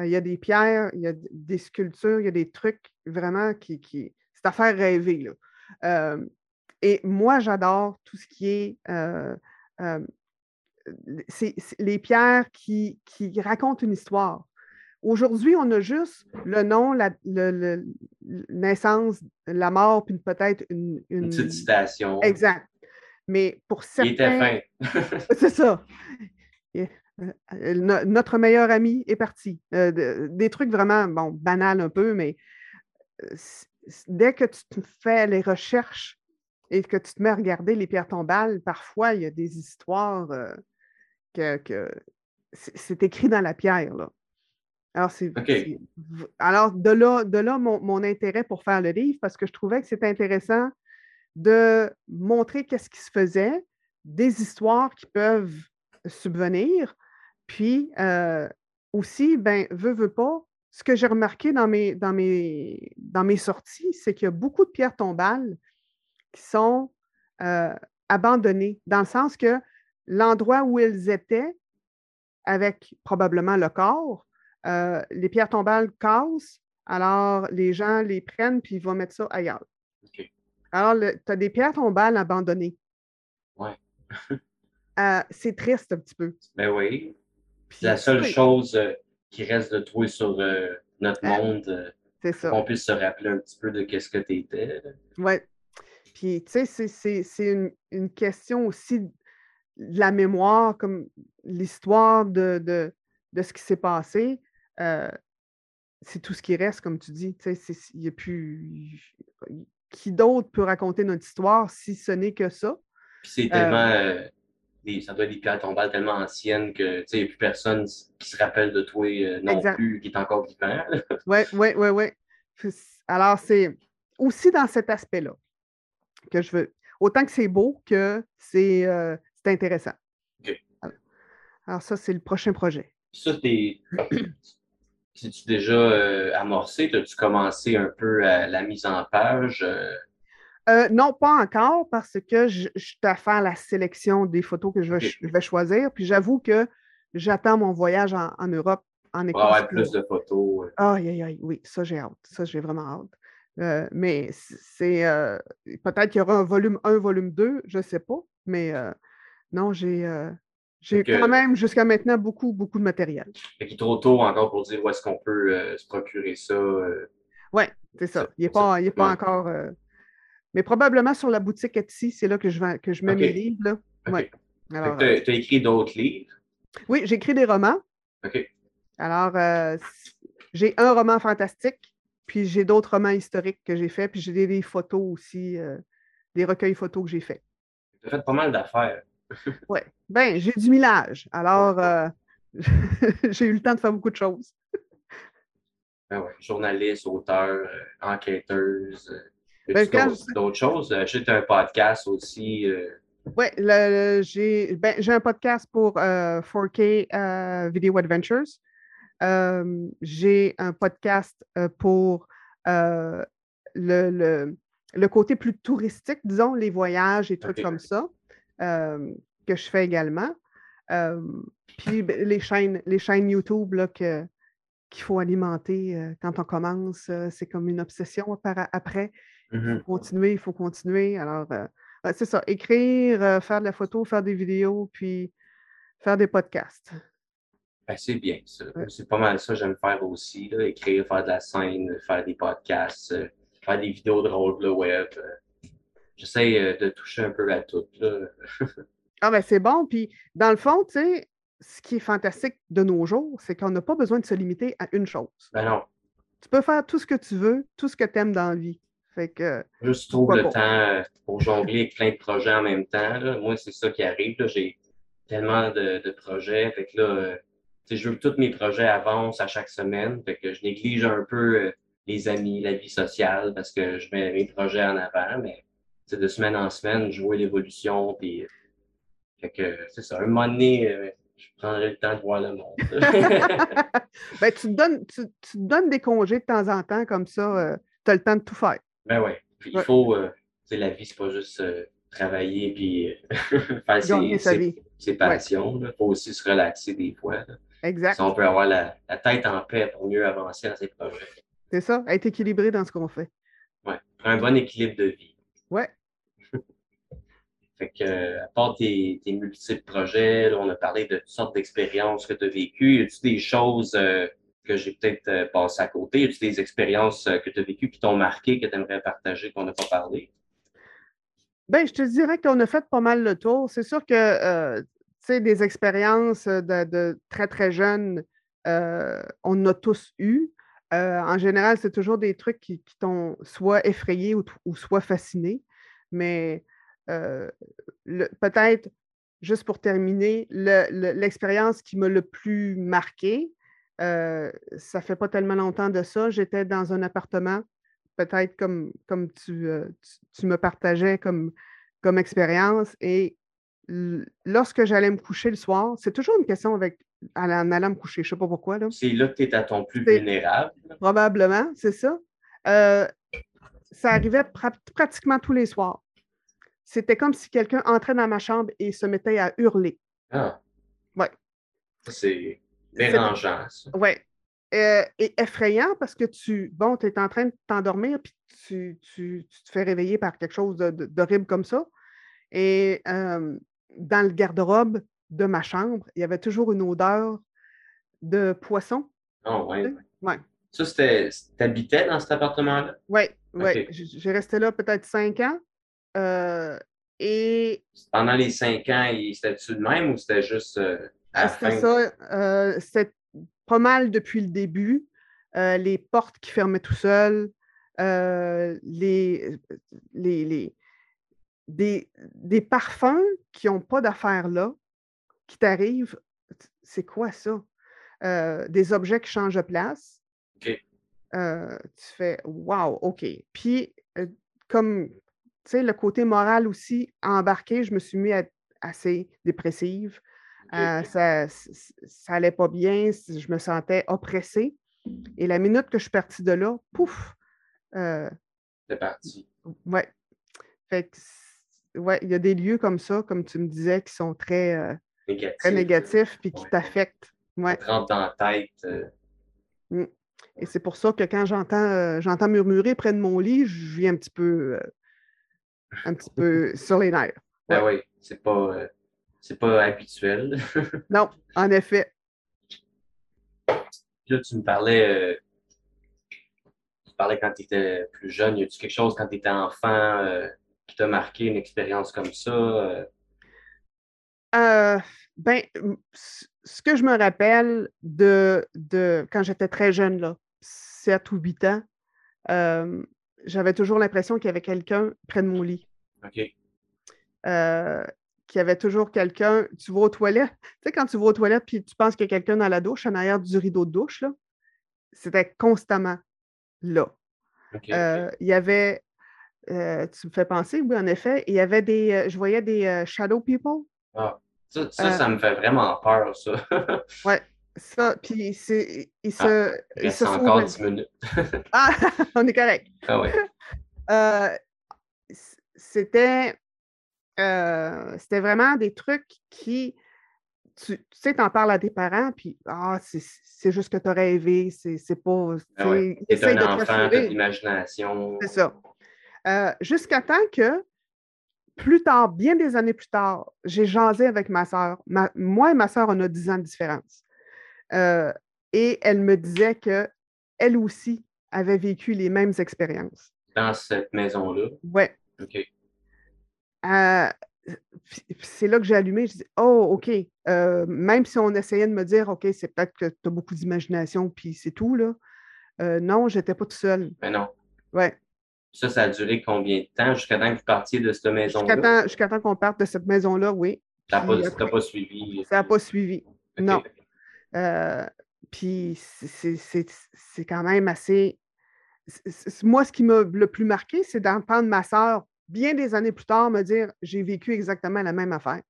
Euh, il y a des pierres, il y a des sculptures, il y a des trucs vraiment qui. qui... C'est à faire rêver. Là. Et moi, j'adore tout ce qui est. c'est- les pierres qui, qui racontent une histoire. Aujourd'hui, on a juste le nom, la le- le- la naissance, la mort, puis peut-être une, Une une- petite citation. Exact. Mais pour Il était certains. fin. C'est ça. Euh, no- notre meilleur ami est parti. Euh, de- des trucs vraiment, bon, banals un peu, mais euh, dès que tu fais les recherches et que tu te mets à regarder les pierres tombales, parfois, il y a des histoires que, que c'est écrit dans la pierre, là. Alors, c'est, de là, de là mon, mon intérêt pour faire le livre, parce que je trouvais que c'était intéressant de montrer qu'est-ce qui se faisait, des histoires qui peuvent subvenir, puis euh, aussi, ben, veux, veux pas, ce que j'ai remarqué dans mes, dans mes, dans mes sorties, c'est qu'il y a beaucoup de pierres tombales qui sont euh, abandonnées, dans le sens que l'endroit où elles étaient, avec probablement le corps, euh, les pierres tombales cassent, alors les gens les prennent puis ils vont mettre ça ailleurs. Alors, tu as des pierres tombales abandonnées. Ouais. Euh, c'est triste un petit peu. Ben oui. C'est la seule oui, chose euh, qui reste de trouver sur notre monde, C'est ça. qu'on puisse se rappeler un petit peu de qu'est-ce que tu étais. Ouais. Puis, tu sais, c'est- une, une question aussi la mémoire, comme l'histoire de, de, de ce qui s'est passé. euh, c'est tout ce qui reste, comme tu dis. Il y a plus. Qui d'autre peut raconter notre histoire si ce n'est que ça? Puis c'est tellement. euh, des- ça doit être des pierres tombales tellement anciennes que tu sais, il n'y a plus personne qui se rappelle de toi euh, non Exact. plus, qui est encore vivant. Oui, oui, oui, oui. Alors, c'est aussi dans cet aspect-là que je veux. Autant que c'est beau que c'est euh, c'est intéressant. Alors, alors ça, c'est le prochain projet. Ça, t'es. C'est-tu déjà euh, amorcé? As-tu commencé un peu à la mise en page? euh? Euh, non, pas encore, parce que je, je suis à faire la sélection des photos que je vais, OK. je vais choisir. Puis j'avoue que j'attends mon voyage en, en Europe, en Écosse. pour- plus de photos. Aïe, aïe, aïe, oui, ça, j'ai hâte. Ça, j'ai vraiment hâte. Euh, mais c'est. peut-être qu'il y aura un volume 1, volume 2, je ne sais pas. Mais euh, non, j'ai euh, j'ai quand même jusqu'à maintenant beaucoup, beaucoup de matériel. Fait qu'il est trop tôt encore pour dire où est-ce qu'on peut euh, se procurer ça. euh. Oui, c'est ça. Il n'est pas, il est pas encore. Mais probablement sur la boutique Etsy, c'est là que je, que je mets mes livres. Là. OK. Ouais. T'as- t'as écrit d'autres livres? oui, j'écris des romans. OK. Alors, j'ai un roman fantastique, puis j'ai d'autres romans historiques que j'ai faits, puis j'ai des, des photos aussi, des recueils photos que j'ai faits. Tu as fait pas mal d'affaires. Oui. Ben, j'ai du millage. Alors, euh, j'ai eu le temps de faire beaucoup de choses. Ben ouais, journaliste, auteur, euh, enquêteuse. euh, Ben, d'autres- choses? As un podcast aussi. euh, Oui, j'ai ben, j'ai un podcast pour euh, 4K euh, Video Adventures. J'ai un podcast pour le, le- le côté plus touristique, disons, les voyages et trucs comme ça, euh, que je fais également. Euh, puis ben, les chaînes, les chaînes YouTube là, que- qu'il faut alimenter euh, quand on commence, euh, c'est comme une obsession par- après. Il faut continuer, il faut continuer. Alors, euh, c'est ça, écrire, faire de la photo, faire des vidéos, puis faire des podcasts. Ben, c'est bien ça. Ouais. C'est pas mal ça, j'aime faire aussi. là, écrire, faire de la scène, faire des podcasts, faire des vidéos drôles pour le web. J'essaie euh, de toucher un peu à tout. Là. Ah ben c'est bon. Puis dans le fond, tu sais, ce qui est fantastique de nos jours, c'est qu'on n'a pas besoin de se limiter à une chose. Ben non, Tu peux faire tout ce que tu veux, tout ce que tu aimes dans la vie. Fait que juste trouve le pas? temps euh, pour jongler avec plein de projets en même temps. là. Moi, c'est ça qui arrive. J'ai tellement de, de projets. Fait que là, euh, je veux que tous mes projets avancent à chaque semaine. Fait que je néglige un peu les amis, la vie sociale, parce que je mets mes projets en avant, mais de semaine en semaine, vois l'évolution, puis fait que c'est ça. Un moment donné, euh, je prendrai le temps de voir le monde. ben, tu, te donnes, tu, tu te donnes des congés de temps en temps, comme ça, tu as le temps de tout faire. Ben ouais. Puis il faut, euh, tu sais, la vie, c'est pas juste euh, travailler puis faire ses, ses, ses passions. Il faut aussi se relaxer des fois. Là. Exact. Si on peut avoir la, la, tête en paix pour mieux avancer dans ses projets. C'est ça, être équilibré dans ce qu'on fait. Oui, un bon équilibre de vie. Fait que, à part tes, multiples projets, on a parlé de toutes sortes d'expériences que tu as vécues. Y a-t-il des choses euh, que j'ai peut-être euh, passées à côté? Y a-t-il des expériences euh, que tu as vécues qui t'ont marqué, que tu aimerais partager, qu'on n'a pas parlé? Bien, je te dirais qu'on a fait pas mal le tour. C'est sûr que euh, sais, des expériences de, très, très jeunes, euh, on a tous eu. Euh, en général, c'est toujours des trucs qui, t'ont soit effrayé ou, soit fasciné. Mais euh, peut-être, juste pour terminer, l'expérience le, qui m'a le plus marqué, euh, ça fait pas tellement longtemps de ça. J'étais dans un appartement, peut-être comme, comme tu, tu, tu, me partageais comme, comme expérience, et lorsque j'allais me coucher le soir, c'est toujours une question avec en allant me coucher, je ne sais pas pourquoi. C'est là que tu es à ton plus vulnérable. Probablement, c'est ça. Euh, ça arrivait pr pratiquement tous les soirs. C'était comme si quelqu'un entrait dans ma chambre et se mettait à hurler. Ah. Oui. C'est dérangeant, ça. Oui. Euh, et effrayant parce que tu, bon, tu es en train de t'endormir puis tu, tu, tu, te fais réveiller par quelque chose d'horrible comme ça. Et euh, dans le garde-robe de ma chambre, il y avait toujours une odeur de poisson. Oh, oui. Ouais. Ça, c'était. T'habitais dans cet appartement-là? Oui, oui. Okay. J'ai resté là peut-être cinq ans. Euh, et. Pendant les cinq ans, c'était-tu de même ou c'était juste. Euh, c'était ça. Euh, c'était pas mal depuis le début. Euh, les portes qui fermaient tout seules. Les, les, les, des, des parfums qui n'ont pas d'affaires là, qui t'arrivent, c'est quoi ça? Des objets qui changent de place. OK. Tu fais Wow, OK. Puis, comme, sais, le côté moral aussi, embarqué, je me suis mis à être assez dépressive. Okay. ça, ça allait pas bien, je me sentais oppressée. Et la minute que je suis partie de là, pouf! C'est parti. Ouais. Fait que ouais, il y a des lieux comme ça, comme tu me disais, qui sont très, euh, Négatif. très négatifs puis qui Ouais. t'affectent. Ouais. Ça te rentre dans la tête. euh, Mm. Et c'est pour ça que quand j'entends euh, j'entends murmurer près de mon lit, je viens un petit peu, euh, un petit peu sur les nerfs. Ben oui, c'est pas, euh, c'est pas habituel. Non, en effet. Là, tu me parlais, euh, tu parlais quand tu étais plus jeune. Y a-tu quelque chose quand tu étais enfant euh, qui t'a marqué, une expérience comme ça? ben, ce que je me rappelle de, de quand j'étais très jeune, là, 7 ou 8 ans, j'avais toujours l'impression qu'il y avait quelqu'un près de mon lit. OK. Euh, qu'il y avait toujours quelqu'un. Tu vas aux toilettes. Tu sais, quand tu vas aux toilettes puis tu penses qu'il y a quelqu'un dans la douche, en arrière du rideau de douche, là, c'était constamment là. Euh, il y avait. euh, tu me fais penser, oui, en effet, il y avait des. je voyais des shadow people. Ah, ça, ça, ça me fait vraiment peur, ça. Ouais, ça. Puis c'est- ils se. Ah, Il se encore sauvaient. 10 minutes. Ah, on est correct. Ah ouais. Euh, c'était. euh, c'était vraiment des trucs qui. Tu, tu sais, t'en parles à tes parents, puis ah, c'est c'est juste que tu as rêvé, c'est c'est pas. Ah ouais. de un te enfant, t'as de l'imagination. C'est ça. Euh, Jusqu'à temps que, plus tard, bien des années plus tard, j'ai jasé avec ma sœur. Ma- moi et ma sœur, on a 10 ans de différence. Euh, et elle me disait que elle aussi avait vécu les mêmes expériences. Dans cette maison-là? Ouais. OK. Euh, c'est là que j'ai allumé. Je dis, oh, OK. Euh, même si on essayait de me dire, OK, c'est peut-être que tu as beaucoup d'imagination, puis c'est tout, là. Euh, non, j'étais pas tout seul. Mais non. Ouais. Ça, ça a duré combien de temps jusqu'à temps que vous partiez de cette Jusqu'à maison-là? temps, jusqu'à temps qu'on parte de cette maison-là, oui. T'as Puis pas, suivi. Ça n'a pas suivi. Non. Euh, puis c'est- quand même assez moi, ce qui m'a le plus marqué, c'est d'entendre ma sœur, bien des années plus tard, me dire J'ai vécu exactement la même affaire.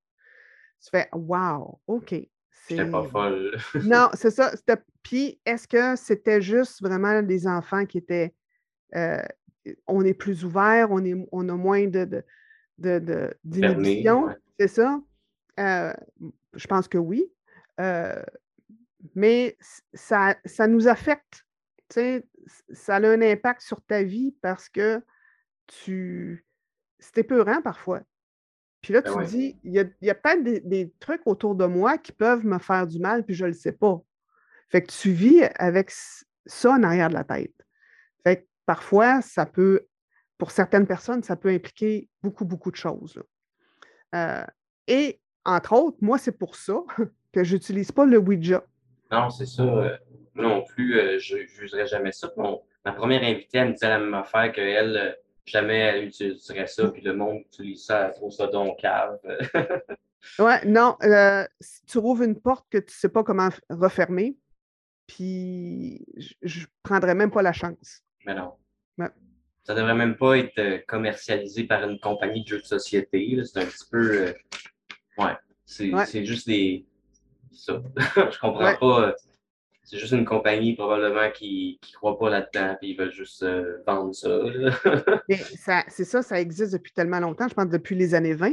Tu fais Wow, OK. J'étais pas folle. Non, c'est ça. c'était- Puis, est-ce que c'était juste vraiment des enfants qui étaient. euh, on est plus ouvert, on, est, on a moins de, de, de- de- d'inhibition, ouais. c'est ça? Euh, je pense que oui. Euh, mais ça, ça nous affecte. ça a un impact sur ta vie parce que tu. C'est épeurant parfois. Puis là, Ben tu te ouais. dis, il y a, y a peut-être des, des trucs autour de moi qui peuvent me faire du mal, puis je ne le sais pas. Fait que tu vis avec ça en arrière de la tête. Fait que parfois, ça peut, pour certaines personnes, ça peut impliquer beaucoup, beaucoup de choses. Euh, et entre autres, moi, c'est pour ça que je n'utilise pas le Ouija. Non, c'est ça. euh, moi non plus, euh, je ne jugerais jamais ça. Mon- ma première invitée, elle me disait la même affaire qu'elle, euh, jamais elle utiliserait ça, puis le monde utilise ça, elle trouve ça donc cave. Ouais, non, si tu rouvres une porte que tu ne sais pas comment refermer, puis je ne prendrais même pas la chance. Mais non. Ouais. Ça devrait même pas être commercialisé par une compagnie de jeux de société. C'est un petit peu. ouais. C'est Ouais. c'est juste des. Ça. je comprends Ouais. pas. euh, C'est juste une compagnie probablement qui ne croit pas là-dedans puis ils veulent juste euh, vendre ça. ça, c'est ça, ça existe depuis tellement longtemps, je pense depuis les années 20,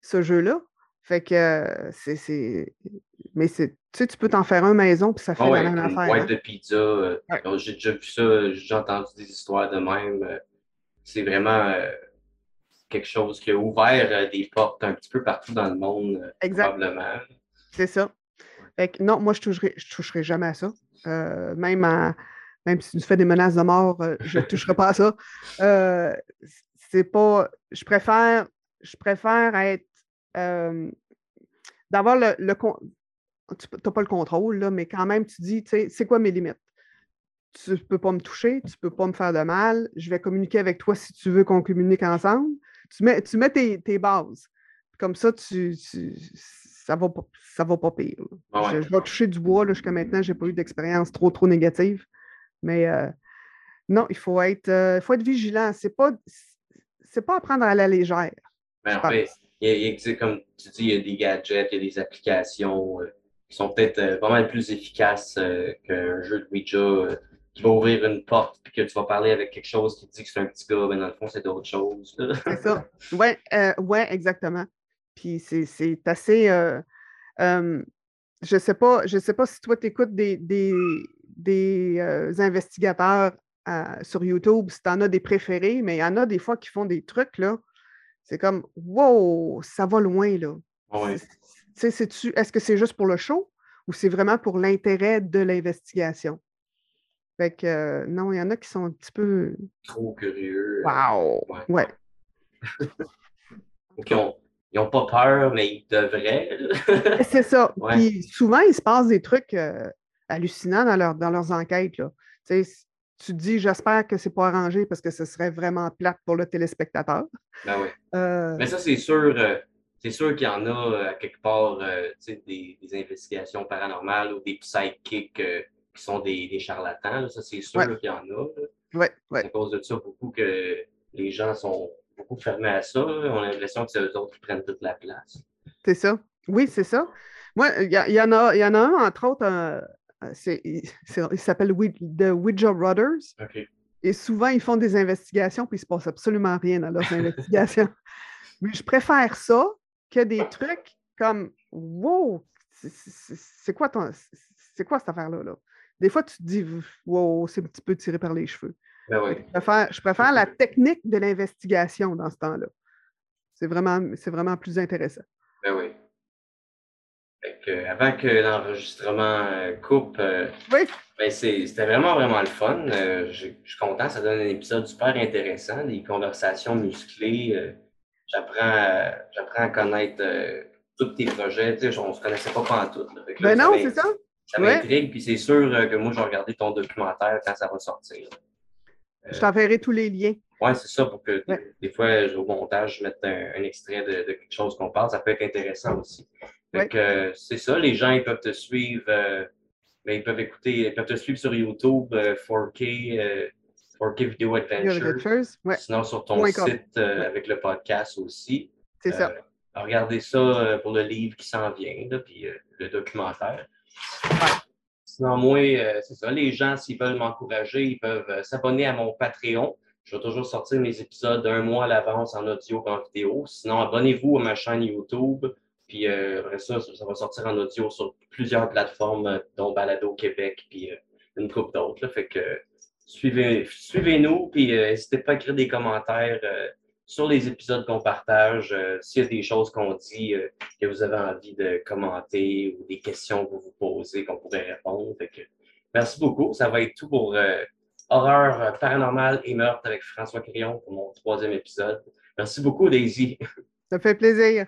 ce jeu-là. Fait que euh, c'est. Mais c'est. Tu sais, tu peux t'en faire un maison, puis ça fait Ah ouais, la même une affaire. boîte hein. de pizza. euh, Ouais. J'ai déjà vu ça, j'ai déjà entendu des histoires de même. C'est vraiment euh, quelque chose qui a ouvert euh, des portes un petit peu partout dans le monde, Exact. probablement. C'est ça. Fait que non, moi, je ne toucherai, je toucherai jamais à ça. Euh, même, en- même si tu fais des menaces de mort, euh, je ne toucherai pas à ça. Euh, c'est pas. Je préfère, je préfère être. euh, d'avoir le. le con- tu n'as pas le contrôle, là, mais quand même, tu dis, tu sais, c'est quoi mes limites? Tu ne peux pas me toucher, tu ne peux pas me faire de mal. Je vais communiquer avec toi si tu veux qu'on communique ensemble. Tu mets, tu mets tes, tes bases. Comme ça, tu, tu- ça ne va, pas- ça va pas pire. Ah ouais. Je, je vais toucher du bois. Jusqu'à maintenant, je n'ai pas eu d'expérience trop, trop négative. Mais euh, non, il faut être, euh, faut être vigilant. Ce n'est pas, c'est pas à prendre à la légère. Mais je en fait, pense. il y a- il y a- comme tu dis, il y a des gadgets, il y a des applications euh, qui sont peut-être pas mal plus efficaces qu'un jeu de Ouija qui va ouvrir une porte puis que tu vas parler avec quelque chose qui te dit que c'est un petit gars, mais dans le fond, c'est d'autres choses. C'est ça. Oui, ouais, exactement. Puis c'est assez. euh, euh, je ne sais, pas- je sais pas si toi, tu écoutes des, des, des, euh, investigateurs euh, sur YouTube, si tu en as des préférés, mais il y en a des fois qui font des trucs, là. C'est comme, wow, ça va loin, là. Sais, c'est-tu- Est-ce que c'est juste pour le show ou c'est vraiment pour l'intérêt de l'investigation? Fait que, euh, non, il y en a qui sont un petit peu. Trop curieux. Wow! Ouais. Ont, ils n'ont pas peur, mais ils devraient. C'est ça. Ouais. Puis souvent, il se passe des trucs euh, hallucinants dans, leur- dans leurs enquêtes. Là. Tu sais, tu te dis, j'espère que c'est pas arrangé parce que ce serait vraiment plate pour le téléspectateur. ben oui. Euh, Mais ça, c'est sûr, euh, c'est sûr qu'il y en a quelque part des, des investigations paranormales ou des psychics qui sont des, des charlatans. là. Ça, c'est sûr Ouais. qu'il y en a. là. ouais, C'est à cause de ça beaucoup que les gens sont beaucoup fermés à ça. On a l'impression que c'est eux autres qui prennent toute la place. C'est ça. Oui, c'est ça. Moi, il y, y en a, y en a un, entre autres, euh, c'est- il, s'appelle The Ouija Brothers. OK. Et souvent, ils font des investigations, puis il ne se passe absolument rien dans leurs investigations. Mais je préfère ça que des trucs comme Wow, c'est quoi ton. C'est quoi cette affaire-là? Là? Des fois, tu te dis Wow, c'est un petit peu tiré par les cheveux. Ben oui. Je préfère, je préfère la technique de l'investigation dans ce temps-là. C'est vraiment, c'est vraiment plus intéressant. Ben oui. Fait que, avant que l'enregistrement euh, coupe, euh, Oui, ben c'était vraiment, vraiment le fun. Euh, je je suis content, ça donne un épisode super intéressant, des conversations musclées. J'apprends à- j'apprends à connaître tous tes projets. Tu sais, on ne se connaissait pas pantoute. là. Fait que là, ben non, c'est ça. Ça Ouais. m'intrigue, puis c'est sûr que moi, je vais regarder ton documentaire quand ça va sortir. Je t'enverrai tous les liens. Oui, c'est ça, pour que des- Ouais. des, fois, au montage, je mette un, un extrait de, de quelque chose qu'on parle. Ça peut être intéressant aussi. Ouais. que, euh, c'est ça, les gens, ils peuvent te suivre, euh, ben, ils peuvent écouter, ils peuvent te suivre sur YouTube, euh, 4K, euh, Porky Video Video Adventure. Adventures. Ouais, Sinon, sur ton site euh, avec le podcast aussi. c'est ça. Euh, regardez ça euh, pour le livre qui s'en vient, là, puis euh, le documentaire. Sinon, moi, euh, c'est ça. Les gens, s'ils veulent m'encourager, ils peuvent euh, s'abonner à mon Patreon. Je vais toujours sortir mes épisodes un mois à l'avance en audio et en vidéo. Sinon, abonnez-vous à ma chaîne YouTube. Puis euh, après ça, ça, va sortir en audio sur plusieurs plateformes, dont Balado Québec, puis une couple d'autres. Fait que suivez, suivez-nous, puis n'hésitez pas à écrire des commentaires sur les épisodes qu'on partage. euh, S'il y a des choses qu'on dit euh, que vous avez envie de commenter ou des questions que vous posez qu'on pourrait répondre. Merci beaucoup. Ça va être tout pour euh, Horreur paranormale et meurtre avec François Crillon pour mon troisième épisode. Merci beaucoup, Daisy. Ça fait plaisir.